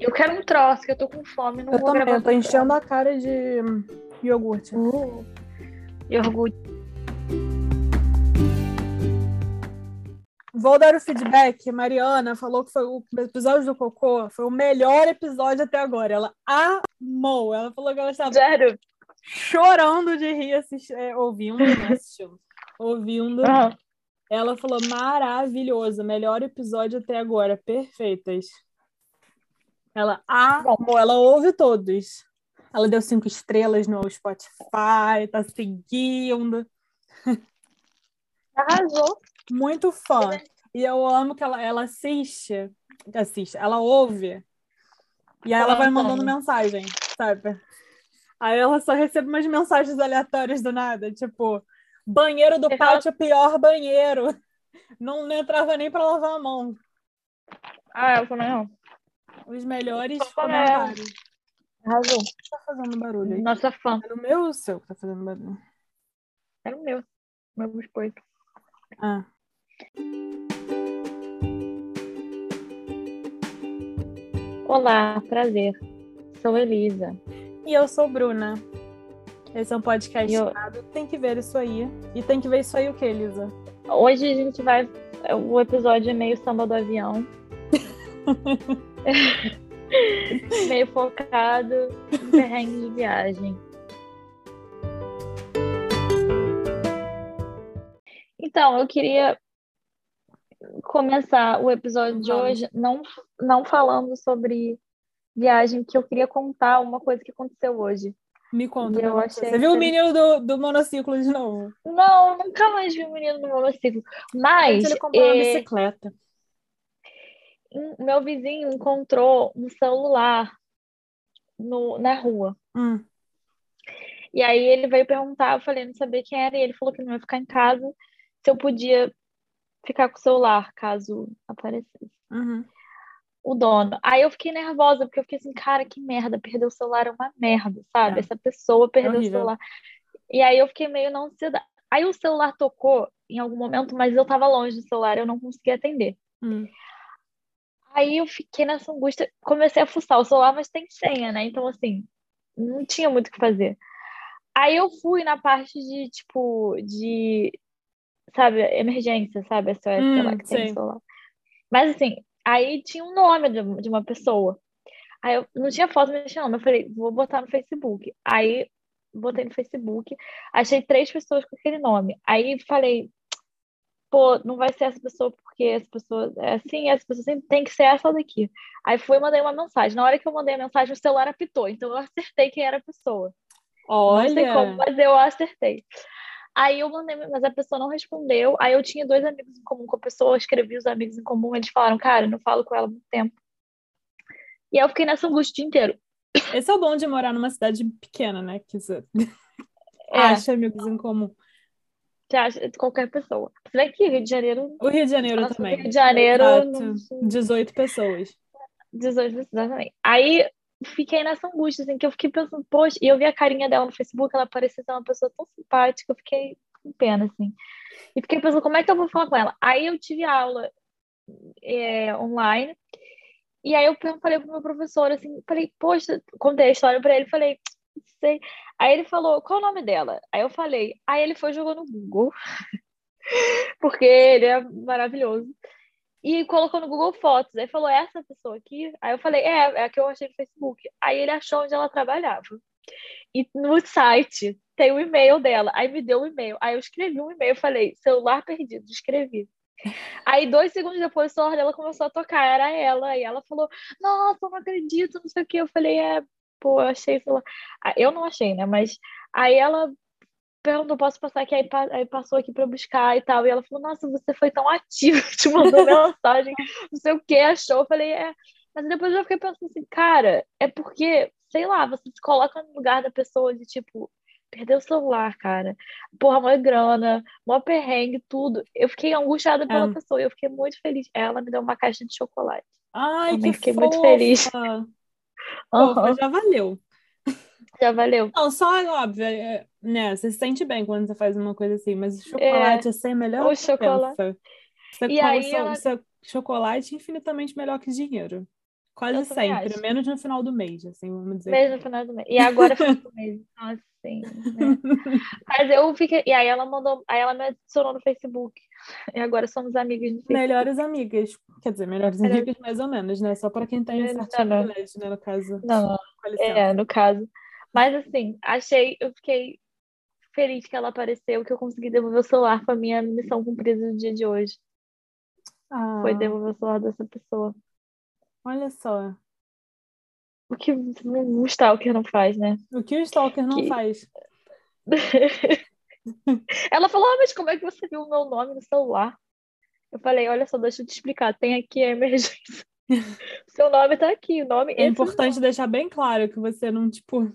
Eu quero um troço, que eu tô com fome. Não Eu também, eu tô enchendo a cara de hum, iogurte. troço. Uh, iogurte. Vou dar o feedback. Mariana falou que foi o episódio do Cocô foi o melhor episódio até agora. Ela amou. Ela falou que ela estava Sério? chorando de rir assisti- é, ouvindo, né? Assistindo. Ouvindo. Ela falou maravilhoso, melhor episódio até agora, perfeitas. Ela amou, ela ouve todos. Ela deu cinco estrelas no Spotify, tá seguindo. Arrasou. Muito fã. E eu amo que ela, ela assiste, assiste, ela ouve. E aí ela vai mandando mensagem, sabe? Aí ela só recebe umas mensagens aleatórias do nada, tipo, banheiro do pátio é pior banheiro. Não, não entrava nem para lavar a mão. Ah, eu também não. Os melhores comentários. Arrasou. Tá fazendo barulho aí. Nossa fã. É o meu ou o seu que tá fazendo barulho? Era o meu. Meu biscoito. Ah. Olá, prazer. Sou Elisa. E eu sou Bruna. Esse é um podcast eu- chamado Tem que ver isso aí. E tem que ver isso aí o que, Elisa? Hoje a gente vai. O episódio é meio samba do avião. meio focado em perrengue de viagem. Então, eu queria começar o episódio de hoje não, não falando sobre viagem, que eu queria contar uma coisa que aconteceu hoje. Me conta. Eu achei Você viu o que- menino do, do monociclo de novo? Não, nunca mais vi um menino no monociclo. Mas Ele comprou uma eh, bicicleta. Um- meu vizinho encontrou um celular no, na rua. Hum. E aí ele veio perguntar, eu falei, não sabia quem era, e ele falou que não ia ficar em casa, se eu podia ficar com o celular, caso aparecesse Uhum. o dono. Aí eu fiquei nervosa, porque eu fiquei assim, cara, que merda, perder o celular é uma merda, sabe? É. Essa pessoa perdeu o horrível. celular. E aí eu fiquei meio na ansiedade. Aí o celular tocou em algum momento, mas eu tava longe do celular, eu não conseguia atender. Hum. Aí eu fiquei nessa angústia, comecei a fuçar o celular, mas tem senha, né? Então, assim, não tinha muito o que fazer. Aí eu fui na parte de, tipo, de, sabe, emergência, sabe? SOS, sei lá, Hum, que tem sei. no celular. Mas, assim, aí tinha um nome de, de uma pessoa. Aí eu não tinha foto, não tinha nome. Eu falei, vou botar no Facebook. Aí botei no Facebook, achei três pessoas com aquele nome. Aí falei, pô, não vai ser essa pessoa porque essa pessoa é assim, essa pessoa sempre tem que ser essa daqui. Aí fui e mandei uma mensagem. Na hora que eu mandei a mensagem, o celular apitou. Então eu acertei quem era a pessoa. Não sei como, Olha, mas eu acertei. Aí eu mandei, mas a pessoa não respondeu. Aí eu tinha dois amigos em comum com a pessoa, eu escrevi os amigos em comum, eles falaram, cara, não falo com ela há muito tempo. E aí eu fiquei nessa angústia o dia inteiro. esse é o bom de morar numa cidade pequena, né? Que você É, acha amigos em comum. Você acha de qualquer pessoa. Se bem que Rio de Janeiro, O Rio de Janeiro nossa, também. Rio de Janeiro, Exato. não- 18 pessoas. 18 pessoas, exatamente. Aí fiquei nessa angústia, assim, que eu fiquei pensando, poxa, e eu vi a carinha dela no Facebook, ela parecia ser uma pessoa tão simpática, eu fiquei com pena, assim. E fiquei pensando, como é que eu vou falar com ela? Aí eu tive aula é, online, e aí eu falei pro meu professor, assim, falei, poxa, contei a história pra ele, falei, não sei. Aí ele falou, qual o nome dela? Aí eu falei, aí ele foi e jogou no Google, porque ele é maravilhoso. E colocou no Google Fotos. Aí falou, é essa pessoa aqui? Aí eu falei, é, é a que eu achei no Facebook. Aí ele achou onde ela trabalhava. E no site tem o e-mail dela. Aí me deu o e-mail. Aí eu escrevi um e-mail, falei, celular perdido, escrevi. Aí dois segundos depois o celular dela começou a tocar, era ela. E ela falou, nossa, eu não acredito, não sei o que. Eu falei, é, pô, eu achei o celular. Ah, Eu não achei, né? Mas aí ela perguntou, posso passar aqui? Aí, pa- aí passou aqui pra eu buscar e tal. E ela falou, nossa, você foi tão ativa, te mandou mensagem, não sei o que, achou. Eu falei, é. Mas depois eu fiquei pensando assim, cara, é porque, sei lá, você se coloca no lugar da pessoa de tipo, perdeu o celular, cara. Porra, mó grana, mó perrengue, tudo. Eu fiquei angustiada pela É. pessoa, eu fiquei muito feliz. Ela me deu uma caixa de chocolate. Ai, Também que fiquei muito fofa. feliz. Aham, já valeu. já valeu. Não, só é óbvio, é, né? Você se sente bem quando você faz uma coisa assim, mas o chocolate é, assim, melhor o chocolate. pensa. Você E aí seu- ela- seu chocolate é infinitamente melhor que dinheiro. Quase sempre, menos no final do mês, assim, vamos dizer. Mesmo no final do mês. E agora foi no mês. Então, assim, né? Mas eu fiquei. E aí ela mandou. Aí ela me adicionou no Facebook. E agora somos amigas. Melhores amigas. Quer dizer, melhores Melhor... amigas mais ou menos, né? Só para quem tem tá certo privilégio, né? No caso. Não, não. É, no caso. Mas assim, achei, eu fiquei feliz que ela apareceu, que eu consegui devolver o celular. Foi a minha missão cumprida no dia de hoje. Ah. Foi devolver o celular dessa pessoa. Olha só. O que o Stalker não faz, né? O que o Stalker não que... faz? Ela falou, ah, mas como é que você viu o meu nome no celular? Eu falei, olha só, deixa eu te explicar, tem aqui a emergência. Seu nome tá aqui, o nome. É importante nome. deixar bem claro que você não, tipo.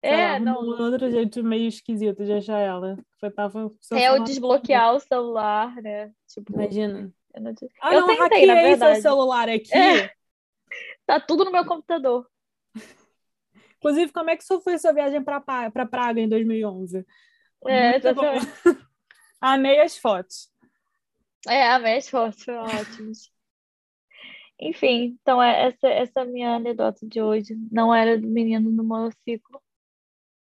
É, lá, não. Um outro jeito meio esquisito de achar ela. Foi, tava, é o desbloquear o celular, né? Tipo, Imagina. Eu não, ah, eu não, tentei, hackeei seu celular aqui. É. Tá tudo no meu computador. Inclusive, como é que foi sua viagem para Praga em 2011? É, exatamente. amei as fotos. É, amei as fotos, foi ótimo. Enfim, então é essa, essa é a minha anedota de hoje. Não era do menino no monociclo.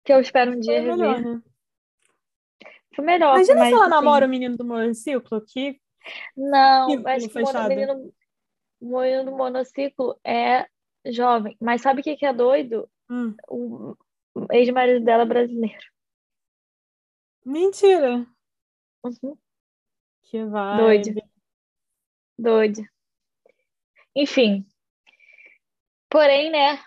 Que eu espero um dia foi melhor, rever. Né? Foi melhor. Imagina mas, se ela assim... namora o menino do monociclo, que não, Círculo acho que o menino, menino do monociclo é jovem. Mas sabe o que, que é doido? Hum. O ex-marido dela é brasileiro. Mentira! Uhum. Que vai. Doido. Doido. Enfim. Porém, né?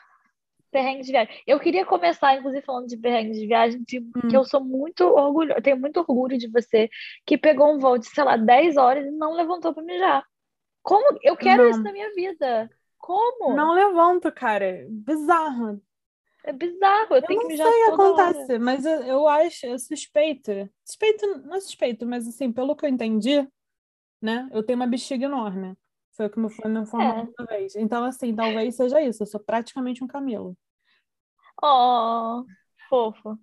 Perrengues de viagem. Eu queria começar, inclusive, falando de perrengues de viagem, de, hum. que eu sou muito orgulhosa, tenho muito orgulho de você, que pegou um voo de, sei lá, 10 horas e não levantou para mijar. Como? Eu quero não. isso na minha vida. Como? Não levanto, cara. Bizarro. É bizarro, eu, eu tenho que mijar sei toda acontece, hora. mas eu, eu acho, eu suspeito. Suspeito, não é suspeito, mas assim, pelo que eu entendi, né? Eu tenho uma bexiga enorme. Foi como foi me informado é. uma vez. Então, assim, talvez seja isso. Eu sou praticamente um camelo. Oh, fofo.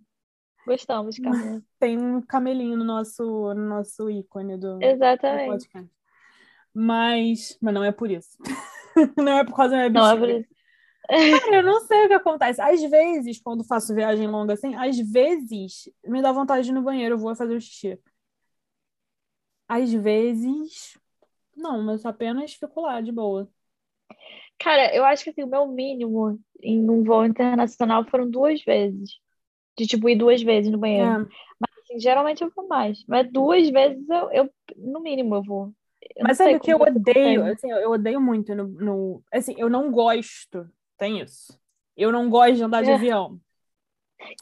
Gostamos de camelo. Tem um camelinho no nosso, no nosso ícone do, Exatamente. do podcast. Mas, mas não é por isso. não é por causa da minha Não é por isso. Cara, eu não sei o que acontece. Às vezes, quando faço viagem longa assim, às vezes me dá vontade de ir no banheiro, eu vou fazer o xixi. Às vezes, não, mas apenas fico lá, de boa. Cara, eu acho que assim, o meu mínimo em um voo internacional foram duas vezes. De tipo, ir duas vezes no banheiro. É. Mas assim, geralmente eu vou mais. Mas duas vezes eu, eu no mínimo, eu vou. Eu mas sabe o que eu odeio? Assim, eu odeio muito no, no. Assim, eu não gosto. Tem isso. Eu não gosto de andar de é. avião.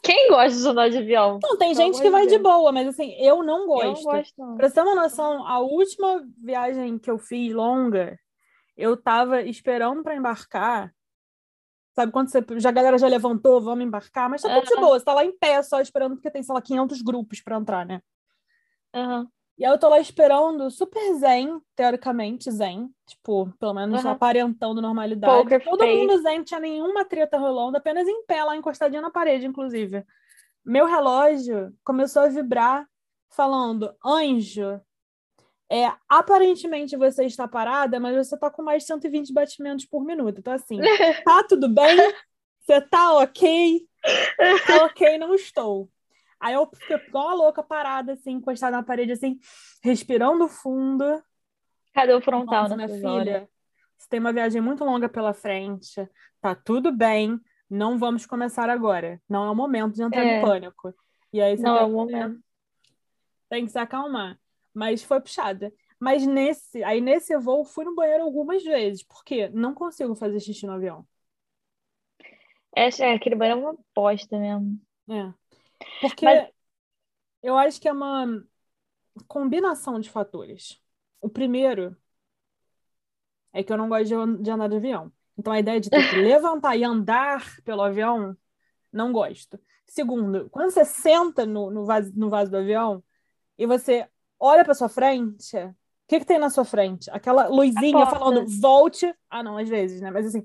Quem gosta de andar de avião? Não, tem gente que vai de boa, mas assim, eu não gosto. Eu não gosto, não. Pra você ter uma noção, a última viagem que eu fiz longa, eu tava esperando para embarcar. Sabe quando você, já a galera já levantou, vamos embarcar, mas tá tudo de boa, você tá lá em pé só esperando porque tem, sei lá, 500 grupos para entrar, né? Uhum. E aí eu tô lá esperando, super zen, teoricamente zen, tipo, pelo menos uhum. aparentando normalidade. Poker Todo face. mundo zen, tinha nenhuma treta rolando, apenas em pé lá, encostadinha na parede, inclusive. Meu relógio começou a vibrar, falando, anjo, é, aparentemente você está parada, mas você está com mais de 120 batimentos por minuto. Então, assim, tá tudo bem? Você tá ok? Tá ok, não estou. Aí eu fiquei igual uma louca parada, assim, encostada na parede, assim, respirando fundo. Cadê o frontal minha filha? Você tem uma viagem muito longa pela frente, tá tudo bem, não vamos começar agora. Não é o momento de entrar é. em pânico. E aí você não é o momento. Tem que se acalmar. Mas foi puxada. Mas nesse, aí nesse voo fui no banheiro algumas vezes, porque não consigo fazer xixi no avião. É, é aquele banheiro é uma bosta mesmo. É. Porque Mas... eu acho que é uma combinação de fatores. O primeiro é que eu não gosto de, andar de avião. Então a ideia de ter que levantar e andar pelo avião, não gosto. Segundo, quando você senta no, no, vaso, no vaso do avião e você olha para sua frente, o que, que tem na sua frente? Aquela luzinha falando volte. Ah, não, às vezes, né? Mas assim,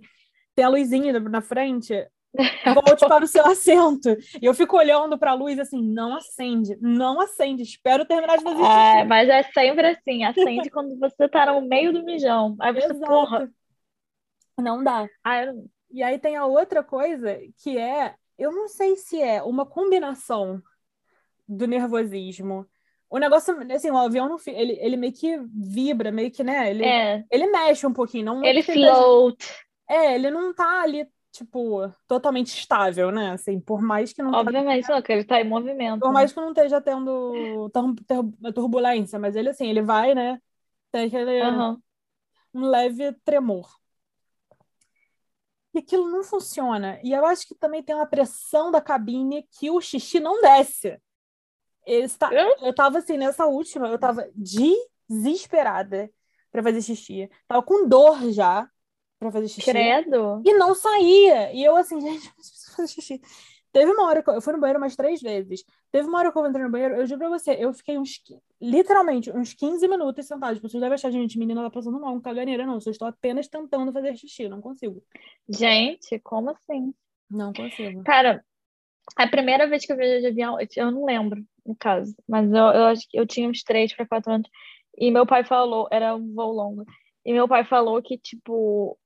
tem a luzinha na frente volte para o seu assento. E eu fico olhando para a luz assim, não acende, não acende, espero terminar de fazer isso. É, mas é sempre assim, acende quando você tá no meio do mijão. Aí você, Exato. porra. Não dá. Ah. E aí tem a outra coisa que é, eu não sei se é uma combinação do nervosismo. O negócio, assim, o avião não, ele, ele meio que vibra, meio que, né? Ele, é. ele mexe um pouquinho, não Ele float. É, ele não tá ali, tipo, totalmente estável, né? Assim, por mais que não. Obviamente, tá... não, que ele tá em movimento. Por mais que não esteja tendo turbulência, mas ele, assim, ele vai, né? Tem aquele. Uhum. Um leve tremor. E aquilo não funciona. E eu acho que também tem uma pressão da cabine que o xixi não desce. Está... Eu tava assim, nessa última, eu tava desesperada para fazer xixi. Tava com dor já para fazer xixi. Credo. E não saía. E eu assim, gente, preciso fazer xixi. Teve uma hora que eu, eu fui no banheiro umas três vezes. Teve uma hora que eu entrei no banheiro, eu juro pra você, eu fiquei uns, literalmente, uns 15 minutos sentada. As pessoas devem achar, gente, menina tá passando mal, um caganeira. Não, eu estou apenas tentando fazer xixi, não consigo. Gente, como assim? Não consigo. Cara, a primeira vez que eu viajei de avião, eu não lembro, no caso, mas eu, eu acho que eu tinha uns três para quatro anos. E meu pai falou, era um voo longo. E meu pai falou que, tipo,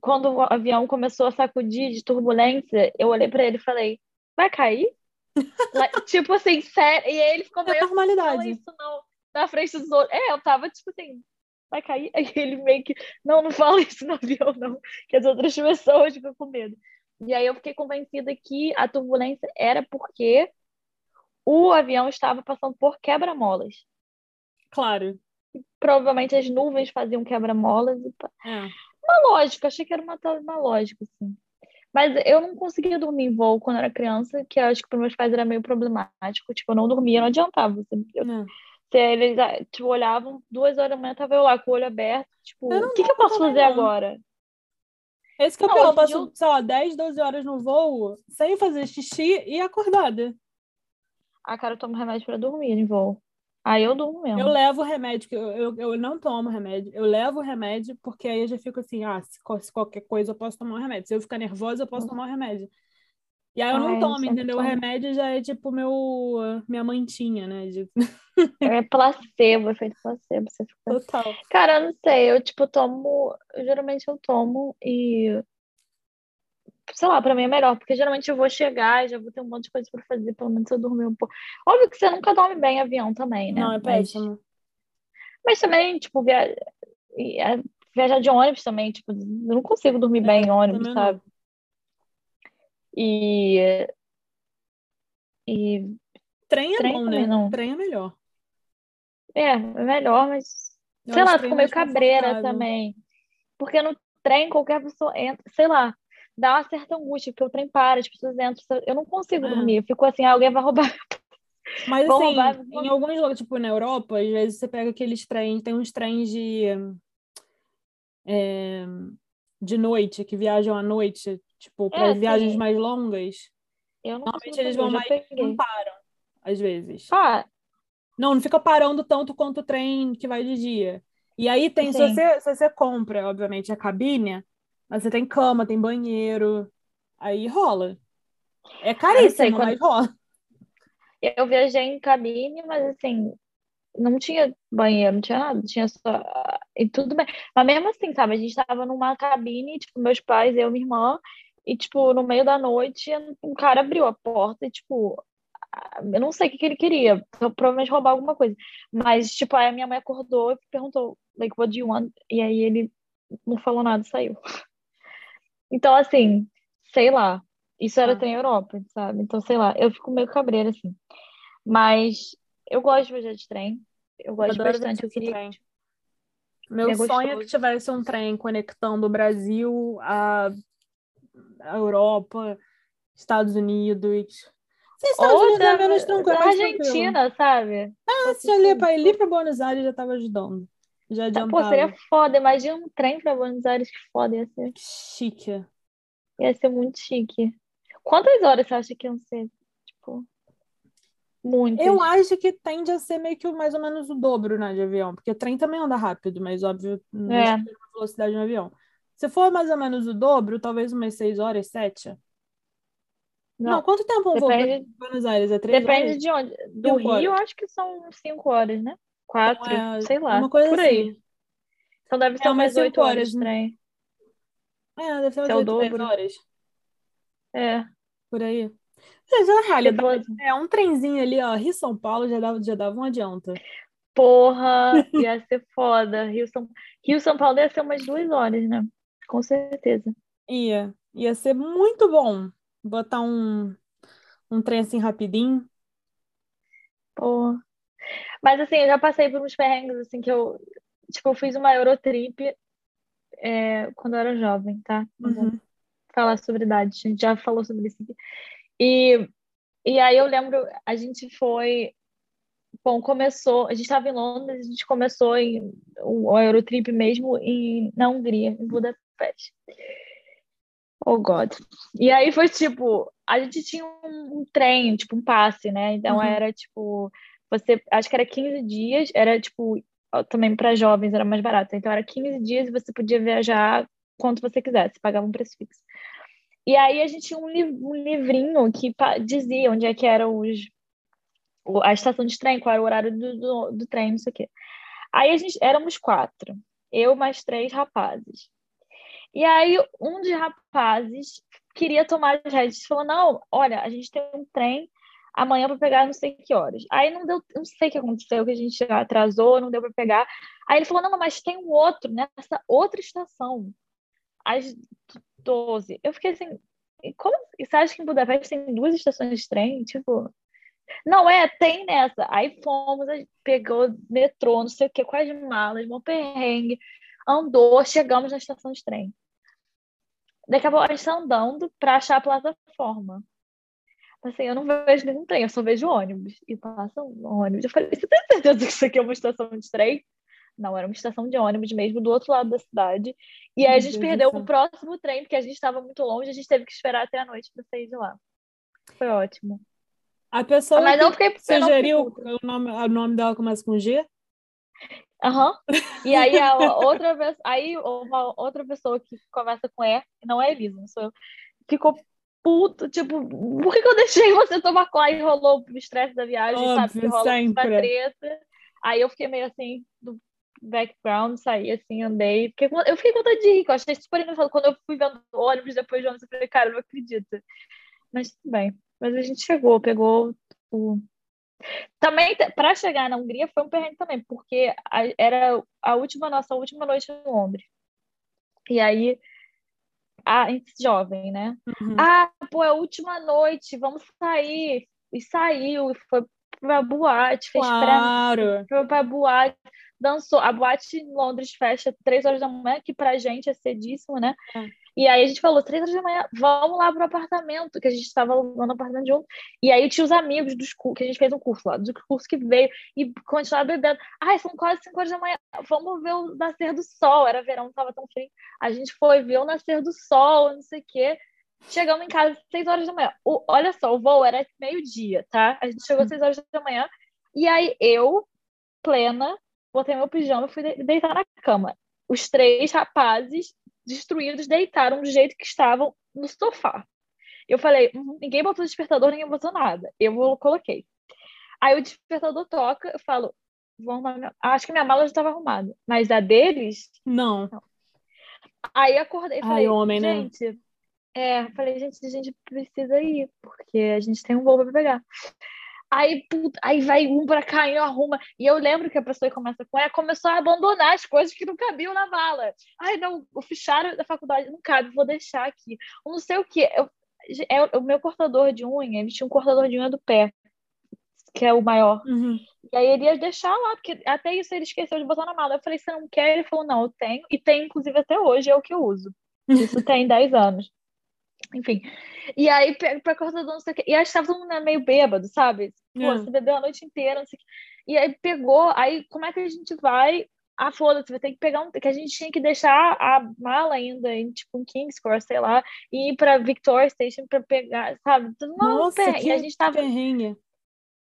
quando o avião começou a sacudir de turbulência, eu olhei para ele e falei: vai cair? tipo assim, sério. E ele ficou meio. É normalidade. Isso não. Na frente dos outros. É, eu tava tipo assim, vai cair? Aí ele meio que, não, não fala isso no avião, não. Que as outras pessoas ficam com medo. E aí eu fiquei convencida que a turbulência era porque o avião estava passando por quebra-molas. Claro. provavelmente as nuvens faziam quebra-molas. E... É. Uma lógica, achei que era uma, uma lógica, assim. Mas eu não conseguia dormir em voo quando era criança, que acho que para meus pais era meio problemático. Tipo, eu não dormia, não adiantava. Eu, não. Se eles ah, tipo, olhavam, duas horas da manhã, tava eu lá com o olho aberto. Tipo, o que, que eu posso fazer não. agora? Esse que é eu passo, eu... sei lá, 10, 12 horas no voo, sem fazer xixi e acordada. Ah, cara, eu tomo remédio para dormir em voo. Aí eu durmo mesmo. Eu levo remédio, eu, eu, eu não tomo remédio. Eu levo remédio, porque aí eu já fico assim, ah, se, se qualquer coisa eu posso tomar um remédio. Se eu ficar nervosa, eu posso tomar um remédio. E aí eu não tomo, entendeu? Tomo. O remédio já é tipo meu, minha mantinha, né? De... É placebo, efeito placebo. Você fica... Total. Cara, eu não sei, eu tipo tomo, geralmente eu tomo e sei lá, pra mim é melhor, porque geralmente eu vou chegar e já vou ter um monte de coisa pra fazer, pelo menos eu dormir um pouco. Óbvio que você nunca dorme bem em avião também, né? Não, é péssimo. Mas, mas também, tipo, via... É, viajar de ônibus também, tipo, eu não consigo dormir é, bem em ônibus, sabe? E. E. Trem é trem bom, né? Não. Trem é melhor. É, é melhor, mas. Eu sei lá, fico meio cabreira também. Porque no trem qualquer pessoa entra, sei lá, dá uma certa angústia, porque o trem para, as pessoas entram, eu não consigo é. dormir, eu fico assim, ah, alguém vai roubar. Mas assim, roubar, em alguns lugares, tipo na Europa, às vezes você pega aqueles trens, tem uns trens de é, de noite, que viajam à noite, tipo, para é, viagens mais longas. Normalmente eles vão mais não param, às vezes. Ah. Não, não fica parando tanto quanto o trem que vai de dia. E aí tem, se você, se você compra, obviamente, a cabine, mas você tem cama, tem banheiro. Aí rola. É caríssimo, sei, quando... mas rola. Eu viajei em cabine, mas assim, não tinha banheiro, não tinha nada, tinha só. E tudo bem. Mas mesmo assim, sabe, a gente tava numa cabine, tipo, meus pais, eu e minha irmã, e, tipo, no meio da noite, um cara abriu a porta e, tipo, eu não sei o que, que ele queria, provavelmente roubar alguma coisa. Mas, tipo, aí a minha mãe acordou e perguntou, like, what do you want? E aí ele não falou nada e saiu. Então, assim, sei lá. Isso era ah. trem Europa, sabe? Então, sei lá, eu fico meio cabreira, assim. Mas eu gosto de viajar de trem. Eu gosto eu bastante. Eu queria. Trem. Meu é sonho é que tivesse um trem conectando o Brasil a Europa, Estados Unidos. Sim, Estados Ou Unidos da, é menos tranquilo. Da Argentina, tranquilo. sabe? Ah, se ali para ir para Buenos Aires já estava ajudando. Já adiantava. Pô, seria foda. Imagina um trem pra Buenos Aires, que foda ia ser. Chique. Ia ser muito chique. Quantas horas você acha que iam ser? Tipo, muitas. Eu acho que tende a ser meio que mais ou menos o dobro, né, de avião. Porque o trem também anda rápido, mas óbvio, não é. a velocidade no avião. Se for mais ou menos o dobro, talvez umas seis horas, sete. Não, não quanto tempo um voo para Buenos Aires? É três Depende horas? de onde. Do cinco Rio, horas. acho que são cinco horas, né? Quatro, é, sei lá. Uma coisa por aí. Assim. Então deve ser é, umas oito horas de trem. É, deve ser é umas 8, 10 dobro. horas, É. por aí. Mas, na realidade, é um trenzinho ali, ó, Rio-São Paulo já dava, já dava um adianto. Porra, ia ser foda. Rio São, Rio São Paulo ia ser umas duas horas, né? Com certeza. Ia, ia ser muito bom botar um, um trem assim rapidinho. Porra. Mas assim, eu já passei por uns perrengues assim que eu, tipo, eu fiz uma Eurotrip é, quando eu era jovem, tá? Uhum. falar sobre idade, a gente já falou sobre isso aqui. E, e aí eu lembro, a gente foi, bom, começou, a gente estava em Londres, a gente começou em o a Eurotrip mesmo em, na Hungria, em Budapeste. Oh God. E aí foi tipo, a gente tinha um, um trem, tipo um passe, né? Então Uhum. era tipo, você, acho que era 15 dias, era tipo, também para jovens era mais barato. Então era 15 dias e você podia viajar quanto você quisesse, pagava um preço fixo. E aí a gente tinha um, li- um livrinho que dizia onde é que era os, a estação de trem, qual era o horário do, do, do trem, não sei o quê. Aí a gente éramos quatro, eu mais três rapazes. E aí um dos rapazes queria tomar as rédeas, falou: "Não, olha, a gente tem um trem amanhã para pegar não sei que horas". Aí não deu, não sei o que aconteceu, que a gente atrasou, não deu para pegar. Aí ele falou: "Não, mas tem um outro nessa outra estação, às 12". Eu fiquei assim, "E como você acha que em Budapeste tem duas estações de trem? Tipo, não é, tem nessa. Aí fomos, pegou metrô, não sei o que, com as malas, mó perrengue, andou, chegamos na estação de trem. Daqui a pouco a gente tá andando pra achar a plataforma. Assim, eu não vejo nenhum trem, eu só vejo ônibus. E passa um ônibus. Eu falei, você tem certeza que isso aqui é uma estação de trem? Não, era uma estação de ônibus mesmo, do outro lado da cidade. E aí a gente perdeu o próximo trem, porque a gente estava muito longe, a gente teve que esperar até a noite pra sair de lá. Foi ótimo. A pessoa Mas não que fiquei, não fiquei sugeriu puta. o nome, o nome dela começa com G? Aham. E aí a outra vez, aí uma outra pessoa que começa com E, não é Elisa, não sou eu, ficou puto, tipo, por que que eu deixei você tomar cola e rolou o estresse da viagem, sabe? Que Óbvio, rola uma treta. Aí eu fiquei meio assim, do background, saí assim, andei. Fiquei eu fiquei com vontade de rir, que eu achei super engraçado. Quando eu fui vendo ônibus depois de ônibus, eu falei, cara, eu não acredito. Mas tudo bem. Mas a gente chegou, pegou o. Também, para chegar na Hungria, foi um perrengue também, porque a- era a última, nossa última noite em Londres. E aí, a gente jovem, né? Uhum. Ah, pô, é a última noite, vamos sair. E saiu, e foi pra boate, fez pré Claro. foi pra boate, dançou. A boate em Londres fecha três horas da manhã, que pra gente é cedíssimo, né? É. E aí a gente falou, três horas da manhã, vamos lá pro apartamento, que a gente estava alugando apartamento junto. E aí tinha os amigos dos que a gente fez um curso lá, do curso que veio, e continuava bebendo. Ai, são quase cinco horas da manhã, vamos ver o nascer do sol. Era verão, não tava tão frio. A gente foi ver o nascer do sol, não sei o quê. Chegamos em casa seis horas da manhã. O- olha só, o voo era meio-dia, tá? A gente chegou às seis horas da manhã. E aí eu, plena, botei meu pijama e fui de- deitar na cama. Os três rapazes destruídos deitaram do jeito que estavam no sofá. Eu falei, "Uhum, ninguém botou despertador, ninguém botou nada. Eu vou- coloquei. Aí o despertador toca, eu falo, vou arrumar minha... acho que minha mala já estava arrumada, mas a deles Não. Aí acordei e Ai, falei, homem, né? gente, é, falei, gente, a gente precisa ir, porque a gente tem um voo pra pegar. Aí, puta, aí vai um pra cá e eu arruma. E eu lembro que a pessoa que começa com ela começou a abandonar as coisas que não cabiam na mala. Ai, não, o fichário da faculdade não cabe, vou deixar aqui. Eu não sei o que. Eu, é, o meu cortador de unha, ele tinha um cortador de unha do pé, que é o maior. Uhum. E aí ele ia deixar lá, porque até isso ele esqueceu de botar na mala. Eu falei, você não quer? Ele falou, não, eu tenho. E tem, inclusive, até hoje, é o que eu uso. Isso tem 10 anos. Enfim. E aí, pega pra cortador, não sei o quê. E aí estava todo mundo meio bêbado, sabe? Pô, É. você bebeu a noite inteira, não sei o quê. E aí pegou, aí como é que a gente vai? Ah, foda-se, vai ter que pegar um. Que a gente tinha que deixar a mala ainda em tipo um King's Cross, sei lá, e ir pra Victoria Station pra pegar, sabe? Uma Nossa, perrengue. que E a gente tava, perrengue.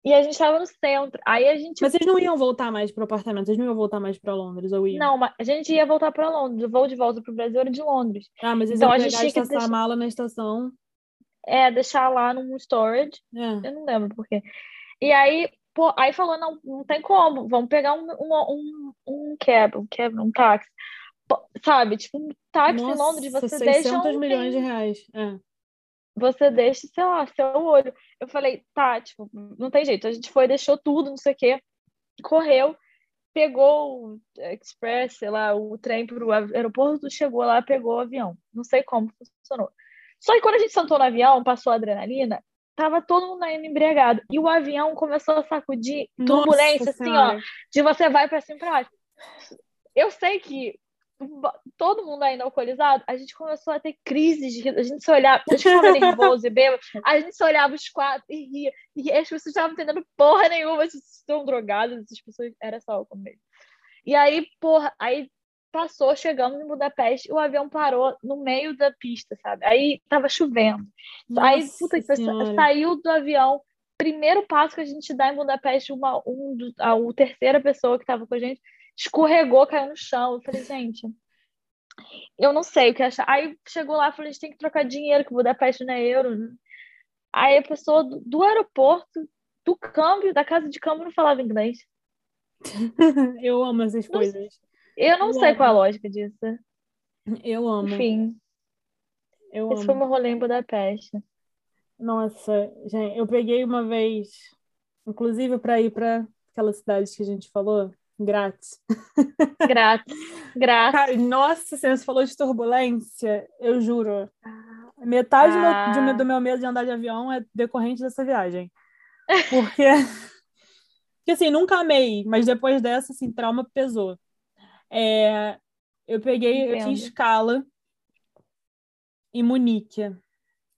E a gente tava no centro. Aí a gente Mas vocês não iam voltar mais pro apartamento? Vocês não iam voltar mais pra Londres, ou iam? Não, mas a gente ia voltar para Londres. O voo de volta para o Brasil era de Londres. Ah, mas vocês Então, iam a gente tinha que estação- a deixar- mala na estação. É, deixar lá num storage. É. Eu não lembro por quê. E aí, pô, aí falou, não, não tem como. Vamos pegar um, um, um, um cab, um cab, um táxi. sabe, tipo, um táxi Nossa, em Londres, você 600 deixa um milhões de reais. É. você deixa, sei lá, seu olho. Eu falei, tá, tipo, não tem jeito. A gente foi, deixou tudo, não sei o quê, correu, pegou o express, sei lá, o trem pro av- aeroporto, chegou lá, pegou o avião. Não sei como funcionou. Só que quando a gente sentou no avião, passou a adrenalina, tava todo mundo ainda embriagado. E o avião começou a sacudir turbulência, Nossa assim, ó, Senhora. de você vai pra cima e pra baixo. Eu sei que todo mundo ainda alcoolizado, a gente começou a ter crises de riso. A gente se olhava, a gente tava nervoso e bêbado, a gente se olhava os quatro e ria. E as pessoas estavam entendendo porra nenhuma, vocês estão drogadas, essas pessoas, era só álcool mesmo. E aí, porra, aí passou, chegamos em Budapeste, o avião parou no meio da pista, sabe? Aí tava chovendo. aí, Nossa puta, que saiu do avião. Primeiro passo que a gente dá em Budapeste, uma, um, a, o terceira pessoa que tava com a gente escorregou, caiu no chão. Eu falei, gente, eu não sei o que achar. Aí chegou lá, falei, a gente tem que trocar dinheiro, que Budapeste não é euro. Aí a pessoa do, do aeroporto, do câmbio, da casa de câmbio, não falava inglês. Eu amo essas Não coisas. Eu não Eu sei qual é a amo. lógica disso. Eu amo. Enfim, Eu esse foi amo. meu rolê em Budapeste. Nossa, gente, eu peguei uma vez, inclusive para ir para aquela cidade que a gente falou, grátis. Grátis. Grátis. Cara, nossa, senhora, você falou de turbulência, eu juro. Metade do meu- Ah. meu- do meu medo de andar de avião é decorrente dessa viagem. Porque, porque assim, nunca amei, mas depois dessa, assim, trauma pesou. É, eu peguei, eu tinha Entendo. escala em Munique.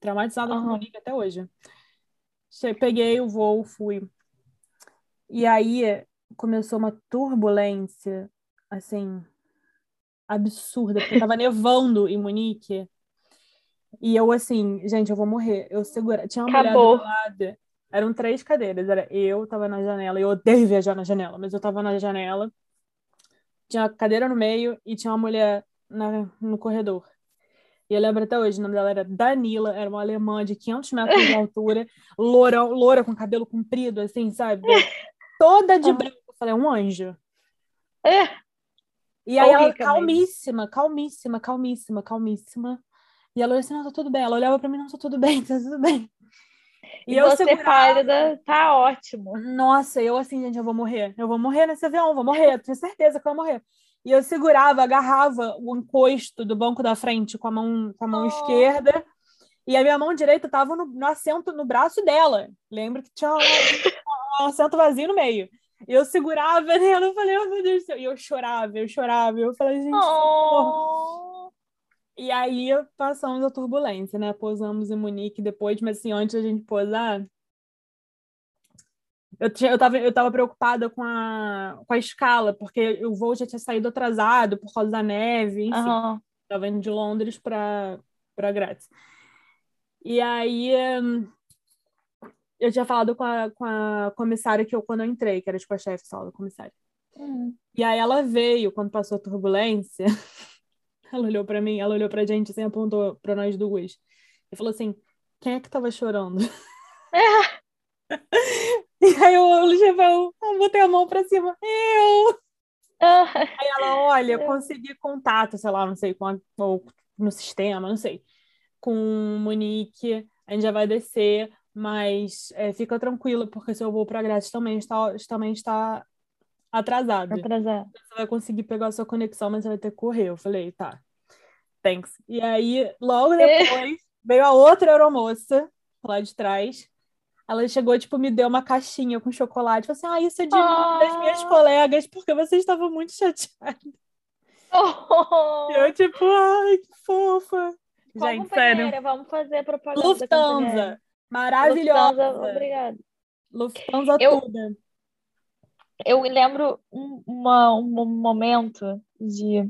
Traumatizada com Aham. Munique até hoje. Peguei o voo, fui. E aí começou uma turbulência, assim, absurda, porque tava nevando em Munique. E eu, assim, gente, eu vou morrer. Eu segura. Tinha uma Acabou. mulher do lado. Eram três cadeiras. Era eu, tava na janela. Eu odeio viajar na janela, mas eu tava na janela. Tinha uma cadeira no meio e tinha uma mulher na, no corredor. E eu lembro até hoje, o nome dela era Danila, era uma alemã de 500 metros de altura, loura, loura com cabelo comprido, assim, sabe? Toda de Aham. branco. Eu falei, é um anjo. É, E aí ela, calmíssima, calmíssima, calmíssima, calmíssima. E ela olhou assim, não, tá tudo bem. Ela olhava pra mim, não, tá tudo bem, tá tudo bem. E, e eu você segurava. pálida, tá ótimo. Nossa, eu assim, gente, eu vou morrer. Eu vou morrer nesse avião, vou morrer. Eu tenho certeza que eu vou morrer. E eu segurava, agarrava o encosto do banco da frente com a mão, com a mão Oh. esquerda. E a minha mão direita estava no, no assento, no braço dela. Lembra que tinha um assento vazio no meio. E eu segurava nela, eu falei, oh meu Deus do céu. E eu chorava, eu chorava. Eu falei, gente. Oh. E aí passamos a turbulência, né? Pousamos em Munique depois, mas assim, antes da gente pousar, eu, tinha, eu, tava, eu tava preocupada com a, com a escala, porque o voo já tinha saído atrasado por causa da neve, enfim. Aham. Tava indo de Londres para Graz. E aí eu tinha falado com a, com a comissária que eu, quando eu entrei, que era tipo a chefe sala da comissária. Hum. E aí ela veio, quando passou a turbulência, ela olhou pra mim, ela olhou pra gente, assim, apontou pra nós duas. E falou assim, quem é que tava chorando? E aí eu, eu, eu, eu botei a mão pra cima, eu! Ah, Aí ela, olha, consegui contato, sei lá, não sei, com a- ou no sistema, não sei, com Monique, a gente já vai descer, mas é, fica tranquila, porque seu voo pra Grátis também está, também está atrasado. atrasado. Você vai conseguir pegar a sua conexão, mas você vai ter que correr. Eu falei, tá, thanks. E aí, logo depois, veio a outra aeromoça lá de trás. Ela chegou, tipo, me deu uma caixinha com chocolate. Falei assim, ah, isso é de mim, das minhas Ah. colegas, porque você estava muito chateada. Oh. E eu, tipo, ai, que fofa. Qual Gente, sério. Vamos fazer propaganda Lufthansa. Maravilhosa. Lufthansa, obrigada. Lufthansa Eu- tudo. Eu lembro um, uma- um momento de.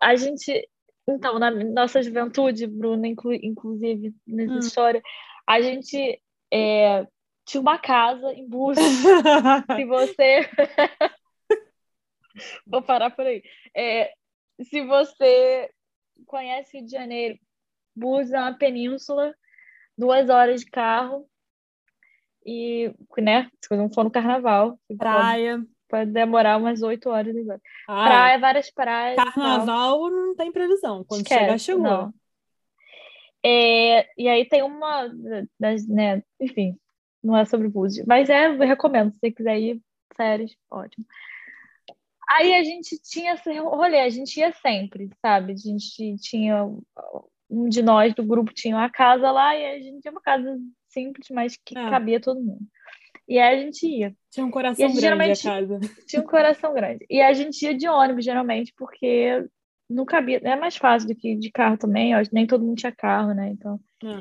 A gente. Então, na nossa juventude, Bruna, inclu- inclusive, nessa Hum. história, a gente é, tinha uma casa em Búzios. se você. Vou parar por aí. É, se você conhece Rio de Janeiro, Búzios é uma península, duas horas de carro. E, né, se não for no carnaval, Praia. pode demorar umas oito horas agora. Ah, Praia, várias praias. carnaval não tem previsão. Quando Esquece, chegar, chegou. não. É, e aí tem uma das, né, enfim, não é sobre Búzios, mas é, eu recomendo, se você quiser ir, séries, ótimo. Aí a gente tinha esse rolê, a gente ia sempre, sabe? A gente tinha, um de nós do grupo tinha uma casa lá e a gente tinha uma casa simples, mas que É. cabia todo mundo. E aí a gente ia. Tinha um a coração gente grande a casa. Tinha um coração grande. E a gente ia de ônibus, geralmente, porque não cabia. É mais fácil do que de carro também. ó, Nem todo mundo tinha carro, né? Então. É.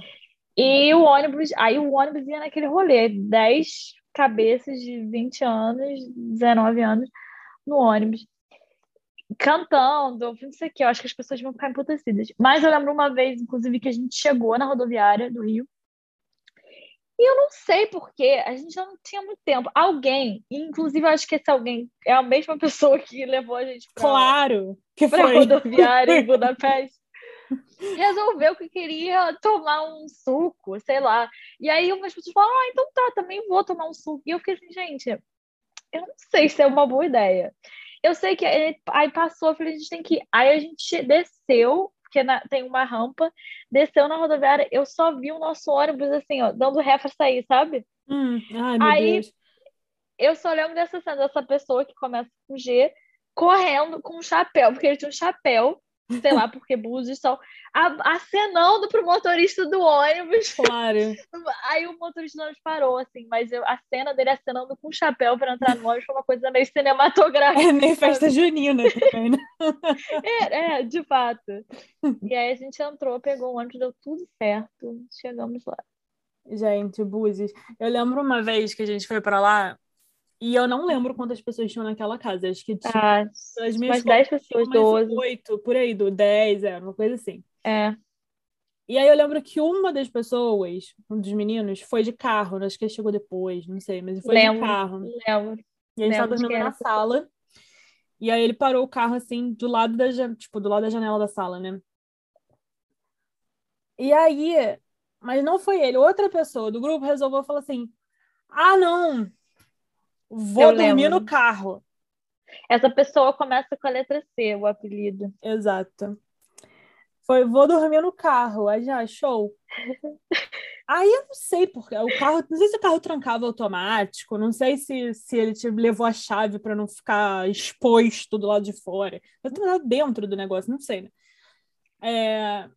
E o ônibus, aí o ônibus ia naquele rolê, 10 cabeças de 20 anos, 19 anos, no ônibus, cantando, não sei o que, eu acho que as pessoas vão ficar emputecidas. Mas eu lembro uma vez, inclusive, que a gente chegou na rodoviária do Rio, e eu não sei porquê, a gente não tinha muito tempo. Alguém, inclusive eu acho que esse alguém é a mesma pessoa que levou a gente pra, Claro que pra foi. rodoviária em Budapeste. Resolveu que queria tomar um suco, sei lá. E aí umas pessoas falaram, ah, então tá, também vou tomar um suco. E eu fiquei assim, gente, eu não sei se é uma boa ideia. Eu sei que aí aí passou, eu falei, a gente tem que ir. Aí a gente desceu, porque na- tem uma rampa, desceu na rodoviária, eu só vi o nosso ônibus assim, ó, dando ré pra sair, sabe? Hum, ai, meu Aí- Deus. eu só lembro dessa cena, dessa pessoa que começa com G, correndo com um chapéu, porque ele tinha um chapéu, sei lá, porque Búzios a- acenando pro motorista do ônibus. Claro. Aí o motorista do ônibus parou, assim, mas eu- a cena dele acenando com um chapéu para entrar no ônibus foi uma coisa meio cinematográfica. É meio festa junina também, né? É, é, de fato. E aí a gente entrou, pegou o ônibus, deu tudo certo, chegamos lá. Gente, Búzios. Eu lembro uma vez que a gente foi pra lá e eu não lembro quantas pessoas tinham naquela casa. Acho que tinha Ah, minhas umas 10 contas, pessoas, tinha umas 12. oito, por aí, do 10, é, uma coisa assim. É, E aí eu lembro que uma das pessoas, um dos meninos, foi de carro, acho que ele chegou depois, não sei, mas ele foi de Lembro. carro. lembro. E a gente tava Lembro de dormindo era na sala. E aí ele parou o carro assim do lado da, tipo, do lado da janela da sala, né? E aí, mas não foi ele, outra pessoa do grupo resolveu falar assim: "Ah, não. Vou Eu dormir lembro. no carro". Essa pessoa começa com a letra C, o apelido. Exato. Foi, vou dormir no carro. Aí já, show. Aí eu não sei porque o carro, não sei se o carro trancava automático, não sei se, se ele te levou a chave para não ficar exposto do lado de fora. Eu tô dentro do negócio, não sei, né? É,